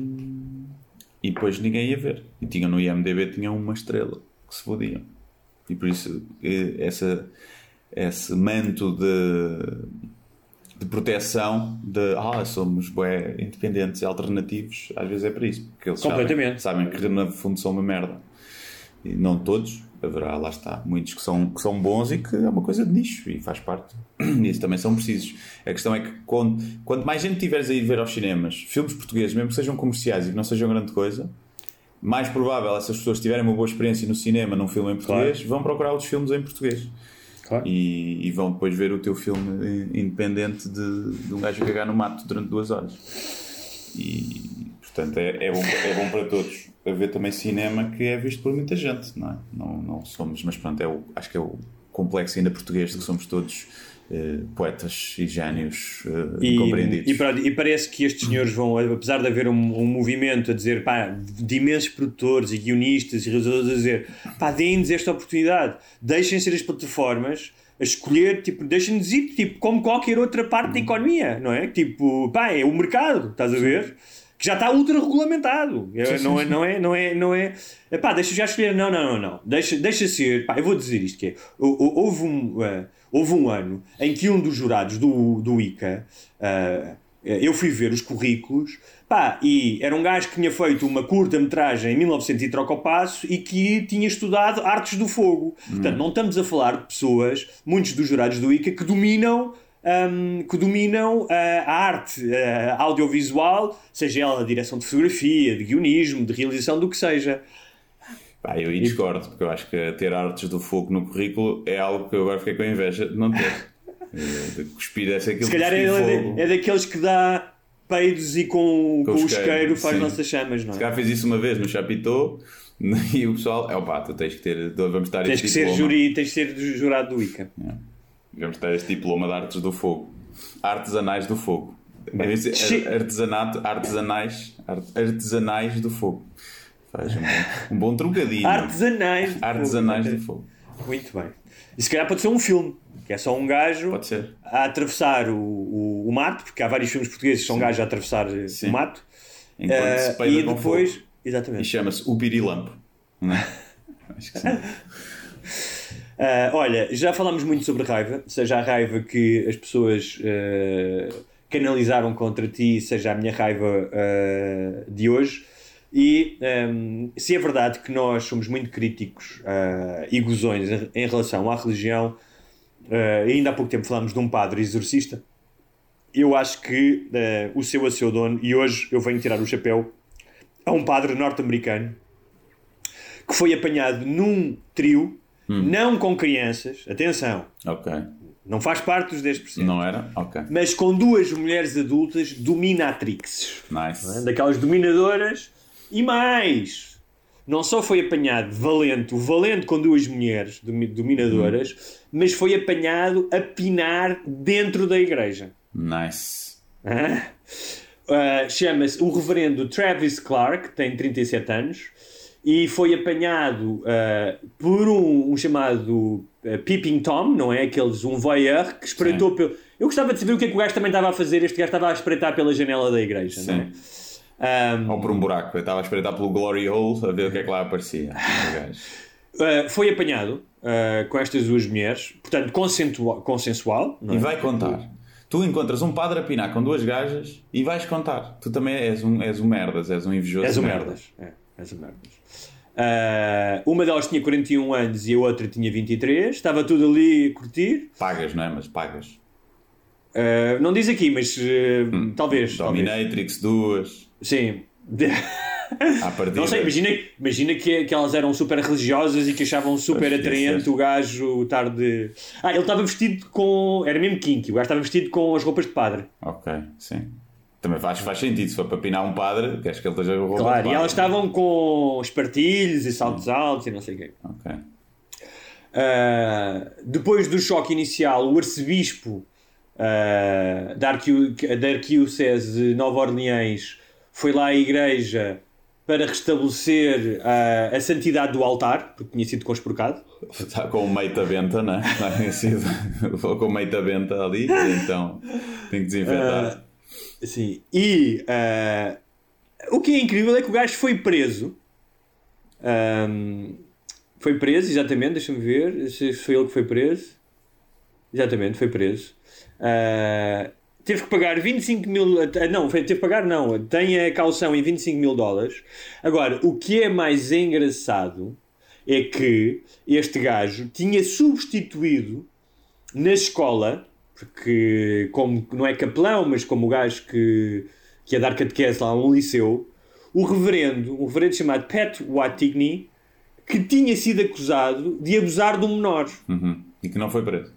e depois ninguém ia ver. E tinham no IMDB tinham uma estrela que se fodiam. E por isso eh, essa, esse manto de, de proteção de ah, somos bué, independentes e alternativos, às vezes é para isso. Porque eles sabem, sabem que na fundo são uma merda. E não todos, haverá, lá está, muitos que são, que são bons e que é uma coisa de nicho e faz parte. Isso também são precisos. A questão é que quando, quanto mais gente tiveres a ir ver aos cinemas, filmes portugueses, mesmo que sejam comerciais e que não sejam grande coisa, mais provável essas pessoas tiverem uma boa experiência no cinema, num filme em português, vão procurar outros filmes em português. Claro. E, e vão depois ver o teu filme independente de, de um gajo cagar no mato durante duas horas. E portanto é, é, bom, é bom para todos haver também cinema que é visto por muita gente, não é? Não, não somos, mas pronto, é o, acho que é o complexo ainda português de que somos todos poetas e génios uh, e, compreendidos. E, e, parece que estes senhores vão, apesar de haver um, um, movimento a dizer, pá, de imensos produtores e guionistas e realizadores a dizer, pá, deem-nos esta oportunidade, deixem ser as plataformas a escolher, tipo, deixem-nos ir, tipo, como qualquer outra parte da economia, não é? Tipo, pá, é o mercado, estás a ver? Que já está ultra regulamentado. É, não, é, não é, não é, não é. Pá, deixa já escolher. Não, não, não, não. Deixa, deixa ser. Pá, eu vou dizer isto: que é, houve um, uh, houve um ano em que um dos jurados do, do ICA, uh, eu fui ver os currículos Pá, e era um gajo que tinha feito uma curta-metragem em 1900 e troca o passo e que tinha estudado artes do fogo. Hum. Portanto, não estamos a falar de pessoas, muitos dos jurados do ICA, que dominam um, que dominam uh, a arte uh, audiovisual, seja ela a direção de fotografia, de guionismo, de realização, do que seja. Pá, eu discordo, porque eu acho que ter artes do fogo no currículo é algo que eu agora fiquei com inveja de não ter. de cuspir essa aquilo Se calhar é, é, daqueles que dá peidos e com, com, com o isqueiro faz sim. nossas chamas, não é? Se calhar fez isso uma vez no Chapitão (laughs) e o pessoal, é opá, tu tens que ter, vamos estar tens que ser juri, tens que ser jurado do ICA. É. Vamos ter este diploma de artes do fogo, artesanais do fogo. Artesanato, artesanais, artesanais do fogo. Faz um bom, um bom trocadilho. Artesanais do artesanais fogo. do fogo. Muito bem. E se calhar pode ser um filme. Que é só um gajo a atravessar o, o, o, mato, porque há vários filmes portugueses que são gajos a atravessar Sim. o mato. Enquanto uh, se eh, e depois. Fogo. Exatamente. E chama-se o Pirilampo. Não é? (laughs) Acho que sim. Uh, (laughs) olha, já falámos muito sobre raiva, seja a raiva que as pessoas uh, canalizaram contra ti, seja a minha raiva uh, de hoje. E um, se é verdade que nós somos muito críticos e gozões em relação à religião, uh, ainda há pouco tempo falámos de um padre exorcista. Eu acho que uh, o seu a seu dono, e hoje eu venho tirar o chapéu a um padre norte-americano que foi apanhado num trio, hum. não com crianças, atenção. Ok. Não faz parte dos 10%. Não era? Ok. Mas com duas mulheres adultas dominatrixes. Nice. É? Daquelas dominadoras. E mais, não só foi apanhado valente, o valente com duas mulheres dominadoras, hum. mas foi apanhado a pinar dentro da igreja. Nice. Ah? Uh, Chama-se o reverendo Travis Clark, tem 37 anos, e foi apanhado uh, por um, um chamado uh, Peeping Tom, não é? Aqueles, um voyeur que espreitou Sim. pelo. Eu gostava de saber o que é que o gajo também estava a fazer. Este gajo estava a espreitar pela janela da igreja, Sim. não é? Um, Ou por um buraco. Eu estava a espreitar pelo Glory Hole a ver o que é que lá aparecia. uh, (laughs) foi apanhado uh, com estas duas mulheres, portanto, consensual. consensual é? E vai contar. Tu encontras um padre a pinar com duas gajas e vais contar. Tu também és um, és um merdas, és um invejoso. És um merdas. É, és um merdas. Uh, uma delas tinha 41 anos e a outra tinha 23. Estava tudo ali a curtir. Pagas, não é? Mas pagas. Não diz aqui, mas hum. talvez. Dominatrix, talvez. duas. Sim. não sei, imagina, imagina que, que elas eram super religiosas e que achavam super atraente o gajo estar de. Ah, ele estava vestido com. Era mesmo kinky, o gajo estava vestido com as roupas de padre. Ok, sim. Também faz, faz sentido, se for para pinar um padre, queres que ele esteja com roupa Claro, e elas estavam com espartilhos e saltos altos e não sei o quê. Ok. Uh, depois do choque inicial, o arcebispo uh, da, Arquidiocese de Nova Orleans foi lá à igreja para restabelecer uh, a santidade do altar, porque tinha sido conspurcado. Está com o meita benta, não é? sido, com o meita benta ali, então tem que desinfetar. Uh, sim, e uh, o que é incrível é que o gajo foi preso. Um, foi preso, exatamente, deixa-me ver se foi ele que foi preso. Exatamente, foi preso. Uh, teve que pagar 25 mil. Eh, não, teve que pagar, não. Tem a calção em 25 mil dólares. Agora, o que é mais engraçado é que este gajo tinha substituído na escola, porque, como não é capelão, mas como o gajo que, que é dar catequese lá um liceu, o reverendo, um reverendo chamado Pat Wattigney, que tinha sido acusado de abusar de um menor. Uhum. E que não foi preso.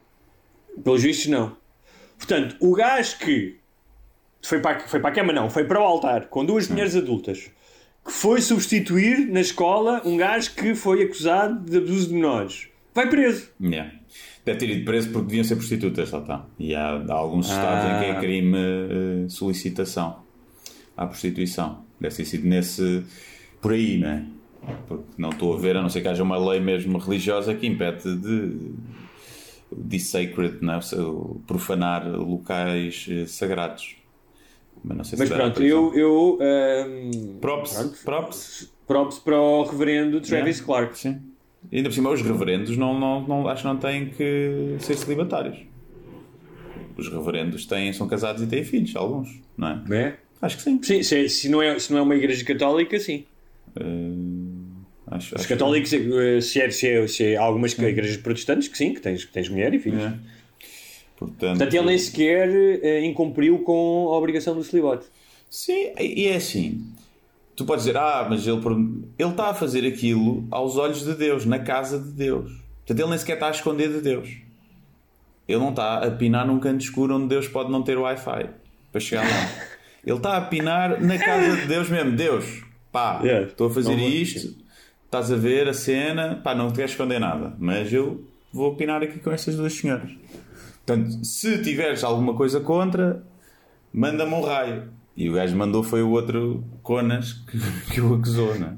Pelos vistos, não. Portanto, o gajo que foi para, foi para a cama, não, foi para o altar com duas mulheres adultas que foi substituir na escola um gajo que foi acusado de abuso de menores. vai preso. Yeah. Deve ter ido preso porque deviam ser prostitutas, lá está. E há, há alguns estados em que é crime uh, solicitação à prostituição. Deve ter sido nesse. por aí, não é? Porque não estou a ver, a não ser que haja uma lei mesmo religiosa que impede de desacred, não é? profanar locais eh, sagrados. Mas, não sei Mas se pronto, eu. eu um, props, pronto, props. props para o reverendo Travis yeah. Clark. Sim. E ainda por cima, os reverendos não, não, não, acho que não têm que ser celibatários. Os reverendos têm, são casados e têm filhos, alguns, não é? É? Acho que sim. Sim, se, se, não, é, se não é uma igreja católica, sim. Uh, acho, Os acho católicos, que... Eh, se, é, se, é, se é algumas hum. igrejas protestantes, que sim, que tens, que tens mulher e filhos. É. Portanto, Portanto, ele nem sequer uh, incumpriu com a obrigação do celibato. Sim, e é assim. Tu podes dizer, ah, mas ele, ele está a fazer aquilo aos olhos de Deus, na casa de Deus. Portanto, ele nem sequer está a esconder de Deus. Ele não está a pinar num canto escuro onde Deus pode não ter Wi-Fi para chegar lá. (laughs) Ele está a pinar na casa de Deus mesmo. Deus, pá, yeah, estou a fazer isto, estás a ver a cena, pá, não te queres esconder nada, mas eu vou pinar aqui com estas duas senhoras. Portanto, se tiveres alguma coisa contra, manda-me um raio. E o gajo mandou foi o outro Conas que, (laughs) que o acusou, não é?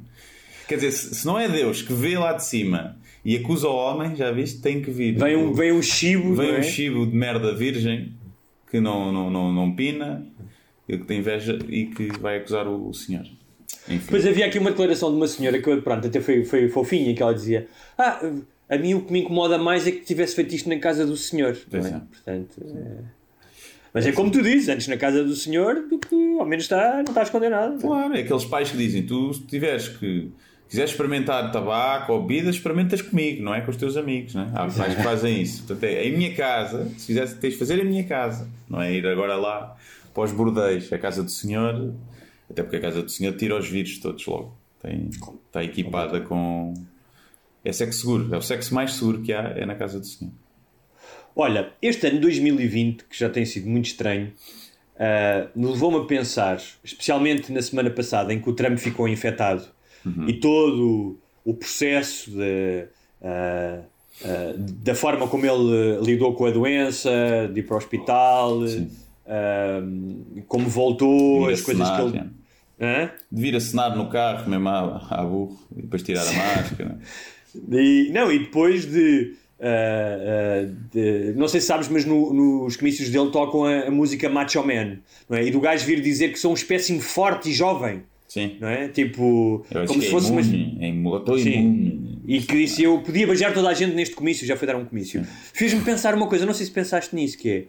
Quer dizer, se, se, não é Deus que vê lá de cima e acusa o homem, já viste, tem que vir. Vem um, vem um chibo, Vem um é? chibo de merda virgem que não, não, não, não pina, que tem inveja e que vai acusar o, o senhor. Enfim. Pois havia aqui uma declaração de uma senhora que, pronto, até foi, foi fofinha, que ela dizia: Ah, a mim o que me incomoda mais é que tivesse feito isto na casa do senhor. É? é. Portanto. É... Mas é como tu dizes, antes na casa do senhor do que ao menos está, não está a esconder nada. Claro, é aqueles pais que dizem: tu se tiveres que quiseres experimentar tabaco ou bebidas, experimentas comigo, não é com os teus amigos. Não é? Há pais que fazem isso. Portanto, é em minha casa, se fizeres, tens de fazer em minha casa, não é ir agora lá para os bordéis. A casa do senhor, até porque a casa do senhor tira os vírus todos logo. Tem, está equipada com. É sexo seguro, é o sexo mais seguro que há, é na casa do senhor. Olha, este ano 2020, que já tem sido muito estranho, uh, levou-me a pensar, especialmente na semana passada, em que o Trump ficou infectado uhum. e todo o processo de, uh, uh, da forma como ele lidou com a doença, de ir para o hospital, como voltou, as coisas que ele. Hã? De vir cenar no carro, mesmo à, à burro, e depois tirar a (laughs) máscara. e, não, e depois de Uh, uh, de, não sei se sabes, mas no, nos comícios dele tocam a, a, música Macho Man, não é? E do gajo vir dizer que sou um espécime forte e jovem. Sim. Não é? Tipo, como se é fosse imune, uma. Estou imune. E que disse eu podia beijar toda a gente neste comício, já foi dar um comício. Fez-me pensar uma coisa, não sei se pensaste nisso, que é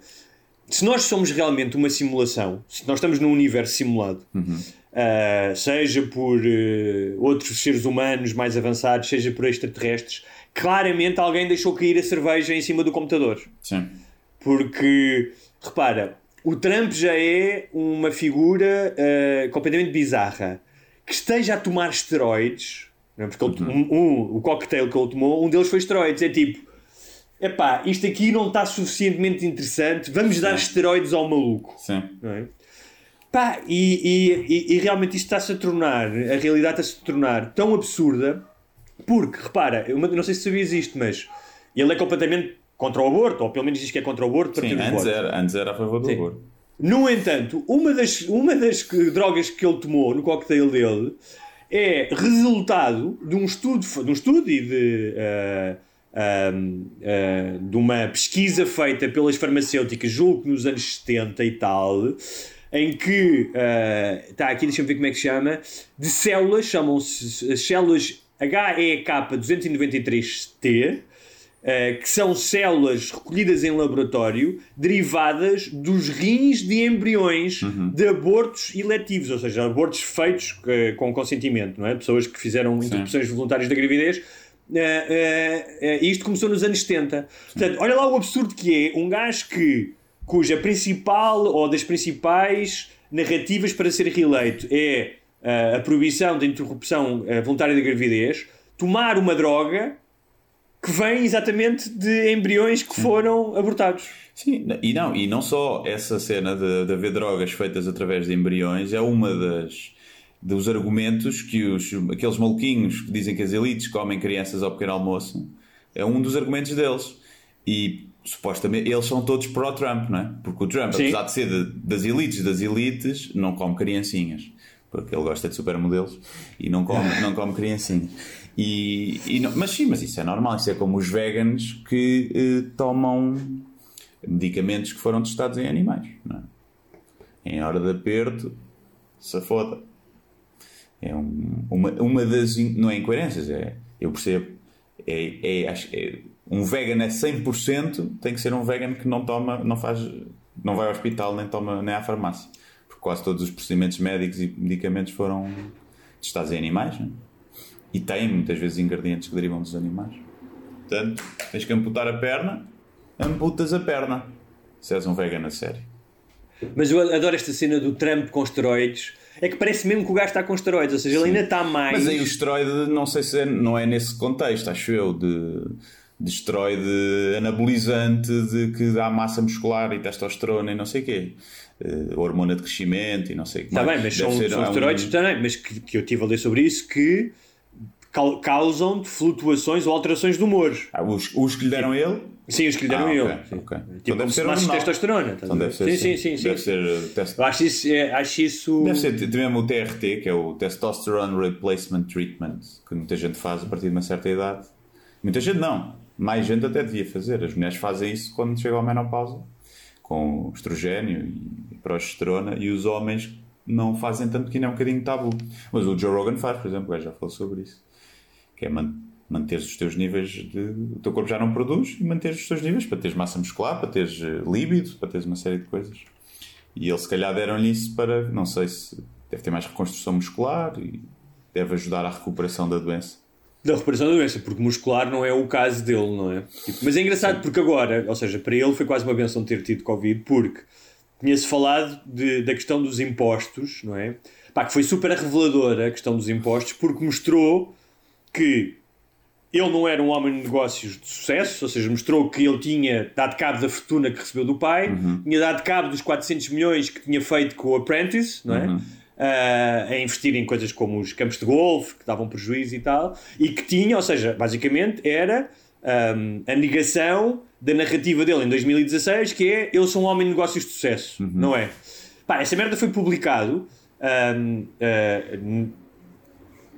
se nós somos realmente uma simulação, se nós estamos num universo simulado, uhum. uh, seja por uh, outros seres humanos mais avançados, seja por extraterrestres claramente alguém deixou cair a cerveja em cima do computador. Sim. Porque, repara, o Trump já é uma figura uh, completamente bizarra. Que esteja a tomar esteroides, é? porque uhum. um, um, o cocktail que ele tomou, um deles foi esteroides. É tipo, epá, isto aqui não está suficientemente interessante, vamos Sim. dar esteroides ao maluco. Sim. É? Pá, e, e, e, realmente isto está-se a tornar, a realidade está-se a tornar tão absurda porque, repara, eu não sei se sabias isto, mas ele é completamente contra o aborto, ou pelo menos diz que é contra o aborto. Sim, antes era, antes era a favor do Sim. aborto. No entanto, uma das, uma das drogas que ele tomou no cocktail dele é resultado de um estudo, de um estudo e de, uh, uh, de uma pesquisa feita pelas farmacêuticas, julgo que nos anos 70 e tal, em que está aqui, deixa-me ver como é que se chama, de células, chamam-se células HEK 293T, uh, que são células recolhidas em laboratório derivadas dos rins de embriões uhum. de abortos eletivos, ou seja, abortos feitos uh, com consentimento, não é? Pessoas que fizeram interrupções voluntárias da gravidez. Uh, uh, isto começou nos anos 70. Portanto, olha lá o absurdo que é um gajo que, cuja principal ou das principais narrativas para ser reeleito é uh, a proibição da interrupção uh, voluntária da gravidez, tomar uma droga que vem exatamente de embriões que Sim. foram abortados. Sim, e não, e não só essa cena de, de haver drogas feitas através de embriões é uma das dos argumentos que os, aqueles maluquinhos que dizem que as elites comem crianças ao pequeno almoço É um dos argumentos deles. E supostamente eles são todos pró-Trump, não é? Porque o Trump, Sim. apesar de ser de- das elites das elites, não come criancinhas. Porque ele gosta de supermodelos e não come, não come criancinhas. E, e não- mas sim, mas isso é normal. Isso é como os vegans que eh, tomam medicamentos que foram testados em animais. É? Em hora de aperto, se foda. É um- uma, uma das. Não é incoerências, é. Eu percebo. É, é, acho, é, um vegan é 100%, tem que ser um vegan que não toma, não faz. Não vai ao hospital nem, toma, nem à farmácia. Porque quase todos os procedimentos médicos e medicamentos foram testados em animais, não é? E têm muitas vezes ingredientes que derivam dos animais. Portanto, tens que amputar a perna, amputas a perna. Se és um vegan a sério. Mas eu adoro esta cena do Trump com esteroides. É que parece mesmo que o gajo está com esteroides, ou seja, ele ainda está mais. Mas aí o esteroide, não sei se é, não é nesse contexto, acho eu, de, de esteroide anabolizante de que dá massa muscular e testosterona e não sei o quê. Eh, hormona de crescimento e não sei o que. Está bem, mas Deve são, são há um- esteroides também, mas que, que eu estive a ler sobre isso que cau- causam flutuações ou alterações do humor. Ah, os, os que lhe deram a ele? Sim, os que lhe deram Ah, a ele. ok, Sim. ok. Tipo, Então deve ser hormonal. testosterona. Então deve ser, sim, sim, sim, sim. Deve ser uh, test- Eu acho isso, é, acho isso. Deve ser mesmo o TRT, que é o Testosterone Replacement Treatment, que muita gente faz a partir de uma certa idade. Muita gente não. Mais gente até devia fazer. As mulheres fazem isso quando chegam à menopausa, com estrogênio e progesterona, e os homens não fazem tanto que ainda é um bocadinho tabu. Mas o Joe Rogan faz, por exemplo, já falou sobre isso. Que é man manter os teus níveis de. O teu corpo já não produz e manter os teus níveis para teres massa muscular, para teres eh, líbido, para teres uma série de coisas. E ele se calhar deram-lhe isso para, não sei se deve ter mais reconstrução muscular e deve ajudar à recuperação da doença. Da recuperação da doença, porque muscular não é o caso dele, não é? Tipo, mas é engraçado porque agora, ou seja, para ele foi quase uma benção ter tido Covid, porque tinha-se falado de- da questão dos impostos, não é? Pá, que foi super reveladora a questão dos impostos, porque mostrou que ele não era um homem de negócios de sucesso, ou seja, mostrou que ele tinha dado cabo da fortuna que recebeu do pai, tinha dado cabo dos 400 milhões que tinha feito com o Apprentice, não é? Ah, a investir em coisas como os campos de golfe, que davam prejuízo e tal, e que tinha, ou seja, basicamente era ahm, a negação da narrativa dele em 2016, que é eu sou um homem de negócios de sucesso, não é? Pá, essa merda foi publicado, ahm, ah, n-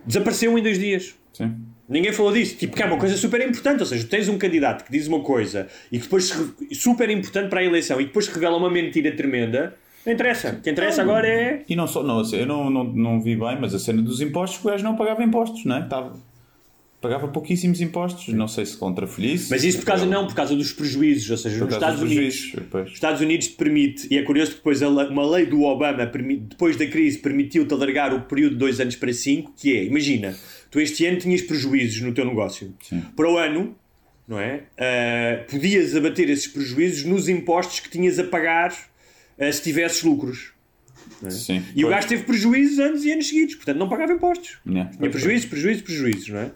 desapareceu em dois dias. Sim. Ninguém falou disso, tipo, que é uma coisa super importante. Ou seja, tens um candidato que diz uma coisa e que depois super importante para a eleição e depois revela uma mentira tremenda. Não interessa. O que interessa agora é. E não só, não, assim, eu não, não, não vi bem, mas a cena dos impostos, o gajo não pagava impostos, não é? Estava, pagava pouquíssimos impostos, não sei se contra folhice. Mas isso por causa não, por causa dos prejuízos. Ou seja, nos Estados dos Unidos. Os Estados Unidos te permite, e é curioso que depois uma lei do Obama, depois da crise, permitiu-te alargar o período de dois anos para cinco, que é, imagina, tu este ano tinhas prejuízos no teu negócio. Para o ano, não é? Ah, podias abater esses prejuízos nos impostos que tinhas a pagar ah, se tivesses lucros. Sim. E o Pois. gajo teve prejuízos anos e anos seguidos, portanto não pagava impostos. Yeah, Tinha prejuízos, prejuízos, prejuízos, não é?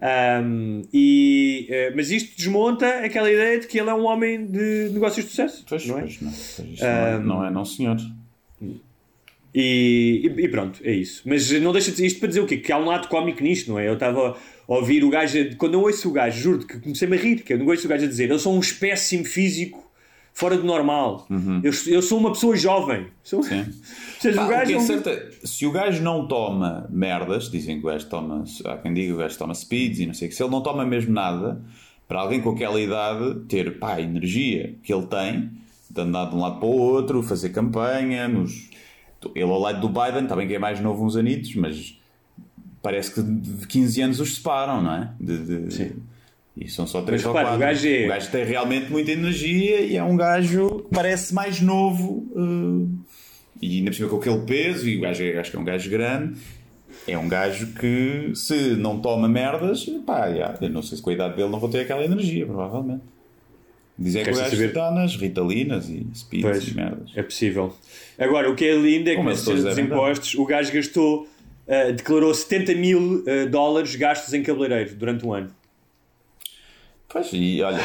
Ahm, e, eh, mas isto desmonta aquela ideia de que ele é um homem de negócios de sucesso. Pois, não é? pois não. Pois não, é, não é, não senhor. E, e- pronto, é isso. Mas não deixa de isto para dizer o quê? Que há um lado cómico nisto, não é? Eu estava a ouvir o gajo, quando eu ouço o gajo, juro que comecei-me a rir, que eu não ouço o gajo a dizer, eu sou um espécime físico fora do normal. Eu, eu sou uma pessoa jovem. Sou... Sim. (laughs) Seja, Pá, o o gajo é é um- certo é, se o gajo não toma merdas, dizem que o gajo toma, há quem diga que o gajo toma speeds e não sei o que, se ele não toma mesmo nada, para alguém com aquela idade ter pá, a energia que ele tem, de andar de um lado para o outro, fazer campanha, nos... ele ao lado do Biden, está bem que é mais novo uns anitos, mas parece que de 15 anos os separam, não é? De, de- Sim. E são só 3 Mas ou repara, 4. o gajo é- o gajo tem realmente muita energia e é um gajo que parece mais novo. eh, e ainda por cima com aquele peso, e o gajo é, acho que é um gajo grande. É um gajo que, se não toma merdas, pá, já, eu não sei se com a idade dele não vou ter aquela energia, provavelmente. Dizem que o gajo saber? está nas ritalinas e speeds Pois, e merdas. é possível. Agora, o que é lindo é que cena dos impostos, o gajo gastou, ah, declarou 70 mil ah, dólares gastos em cabeleireiro durante um ano. Pois, e olha,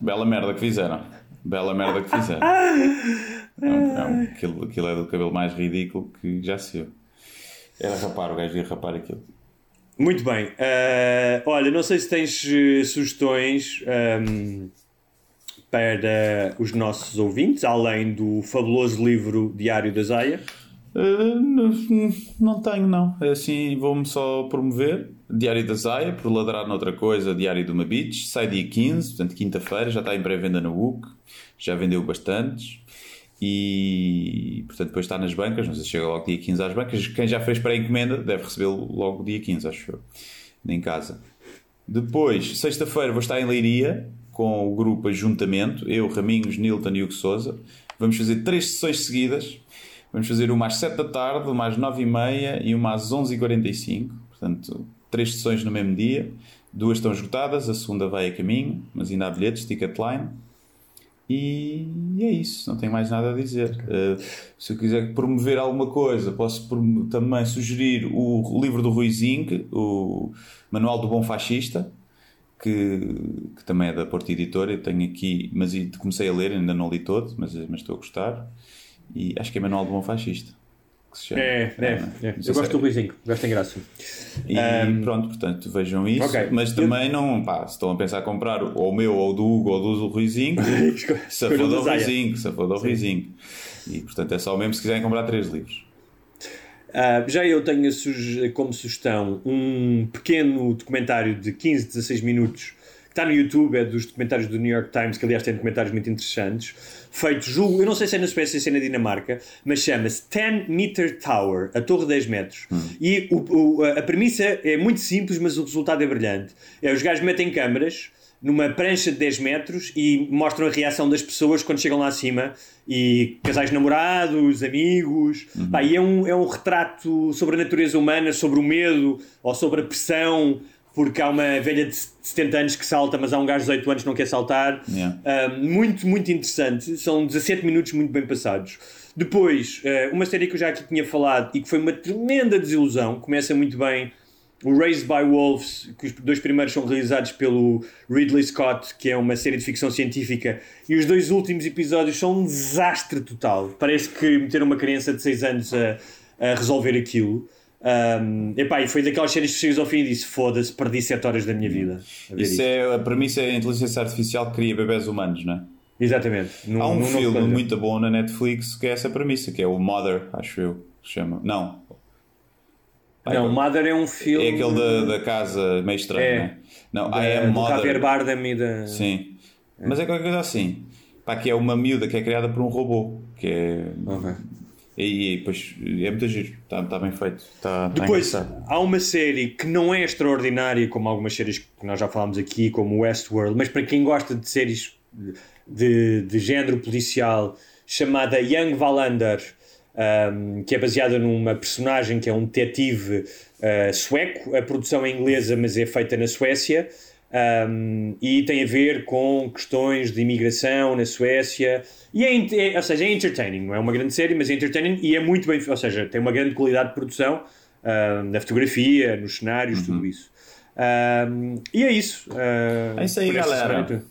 bela merda que fizeram. Bela merda que fizeram. (laughs) É um- aquilo, aquilo é do cabelo mais ridículo que já se viu. Era rapar, o gajo ia rapar aquilo. Muito bem. Uh, olha, não sei se tens uh, sugestões um, para os nossos ouvintes, além do fabuloso livro Diário da Zaya. Uh, não, não tenho, não. É Assim, vou-me só promover. Diário da Zaya, por ladrar noutra coisa, Diário de uma Beach. Sai dia 15, portanto, quinta-feira, já está em pré-venda na UC. Já vendeu bastantes. E, portanto, depois está nas bancas. Não sei se chega logo dia 15 às bancas. Quem já fez pré-encomenda deve recebê-lo logo dia 15, acho eu. Em casa. Depois, sexta-feira, vou estar em Leiria com o grupo Ajuntamento. Eu, Raminhos, Nilton e Hugo Souza. Vamos fazer três sessões seguidas Vamos fazer uma às 7 da tarde, uma às 9 e meia e uma às 11h45. Portanto, três sessões no mesmo dia. Duas estão esgotadas, a segunda vai a caminho, mas ainda há bilhetes, Ticketline. E é isso, não tenho mais nada a dizer. Uh, se eu quiser promover alguma coisa, posso também sugerir o livro do Rui Zinc, o Manual do Bom Fascista, que, que também é da Porta Editora. Eu tenho aqui, mas comecei a ler, ainda não li todo, mas, mas estou a gostar e acho que é Manual de Bom Fascista. Que se chama. É, é, é. Eu gosto do Luizinho, gosto em graça. E um, pronto, portanto, vejam isso. Okay. Mas também eu... não, pá, se estão a pensar a comprar ou o meu, ou do Hugo, ou do (laughs) Ruizinho, se for do Ruizinho, se for do Ruizinho. E portanto é só mesmo se quiserem comprar três livros. Uh, já eu tenho como sugestão um pequeno documentário de 15, 16 minutos que está no YouTube, é dos documentários do New York Times, que aliás tem documentários muito interessantes feito, julgo, eu não sei se é na Suécia ou se é na Dinamarca, mas chama-se 10 Meter Tower, a torre de 10 metros. Hum. E o, o, a premissa é muito simples, mas o resultado é brilhante. É, os gajos metem câmaras numa prancha de 10 metros e mostram a reação das pessoas quando chegam lá acima e casais namorados, amigos uhum. Pá, e é um, é um retrato sobre a natureza humana, sobre o medo ou sobre a pressão porque há uma velha de 70 anos que salta, mas há um gajo de 18 anos que não quer saltar. Yeah. Uh, muito, muito interessante. São 17 minutos muito bem passados. Depois, uh, uma série que eu já aqui tinha falado e que foi uma tremenda desilusão. Começa muito bem. O Raised by Wolves, que os dois primeiros são realizados pelo Ridley Scott, que é uma série de ficção científica, e os dois últimos episódios são um desastre total. Parece que meteram uma criança de 6 anos a, a resolver aquilo. Um, epá, e foi daquelas séries que chegas ao fim e disse: Foda-se, perdi 7 horas da minha vida. A isso é a premissa é a inteligência artificial que cria bebés humanos, não é? Exatamente. No, Há um filme muito bom na Netflix que é essa premissa, que é o Mother, acho eu, que chama. Não. Não, Mother é um filme. É aquele da, da casa meio estranho, é. né? Não, da, I am Mother. Javier Bardem e da. Sim. É. Mas é qualquer coisa assim. Pá, que é uma miúda que é criada por um robô. Que é. Okay. E, depois é muito giro, está tá bem feito. Tá, depois há uma série que não é extraordinária, como algumas séries que nós já falámos aqui, como Westworld, mas para quem gosta de séries de, de género policial, chamada Young Wallander, um, que é baseada numa personagem que é um detetive uh, sueco. A produção é inglesa, mas é feita na Suécia. Um, e tem a ver com questões de imigração na Suécia e é, é, ou seja, é entertaining, não é uma grande série, mas é entertaining e é muito bem, ou seja, tem uma grande qualidade de produção uh, na fotografia, nos cenários, uhum. tudo isso. Uh, e é isso. Uh, é isso aí, galera.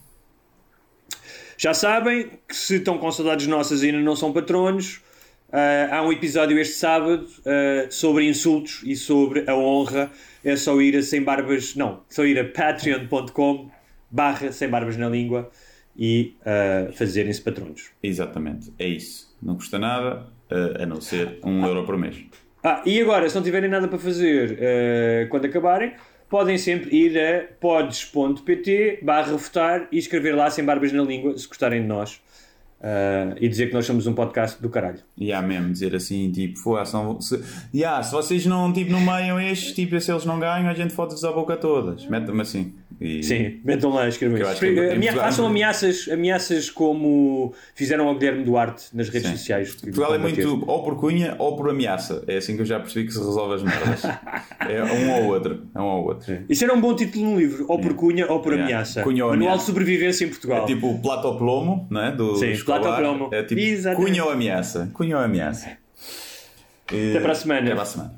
Já sabem que se estão com saudades nossas e ainda não são patronos, uh, há um episódio este sábado uh, sobre insultos e sobre a honra. É só ir a sem barbas, não, só ir a patreon.com barra sem barbas na língua e uh, fazerem-se patronos. Exatamente, é isso. Não custa nada, a não ser um euro por mês. Ah, e agora, se não tiverem nada para fazer quando acabarem, podem sempre ir a pods.pt barra votar e escrever lá sem barbas na língua, se gostarem de nós. Uh, e dizer que nós somos um podcast do caralho. E há mesmo, dizer assim, tipo, foi, são, se, yeah, se vocês não tipo, nomeiam estes, tipo, se eles não ganham, a gente fode-vos a boca todas. Metam-me assim. E... Sim, metam lá, escrevam Amea Façam ameaças, ameaças como fizeram ao Guilherme Duarte nas redes Sim. sociais. Portugal é muito ou por cunha ou por ameaça. É assim que eu já percebi que se resolve as merdas. (laughs) é um ou outro. É um ou outro. Sim. Isso era um bom título no livro, ou por cunha ou por yeah. ameaça. Cunha ou Manual ameaça. de sobrevivência em Portugal. É tipo Plato Plomo, não é? Do Sim, Plato Plomo. É tipo Exatamente. cunha ou ameaça. Cunha ou ameaça. Até para a semana. Até para a semana.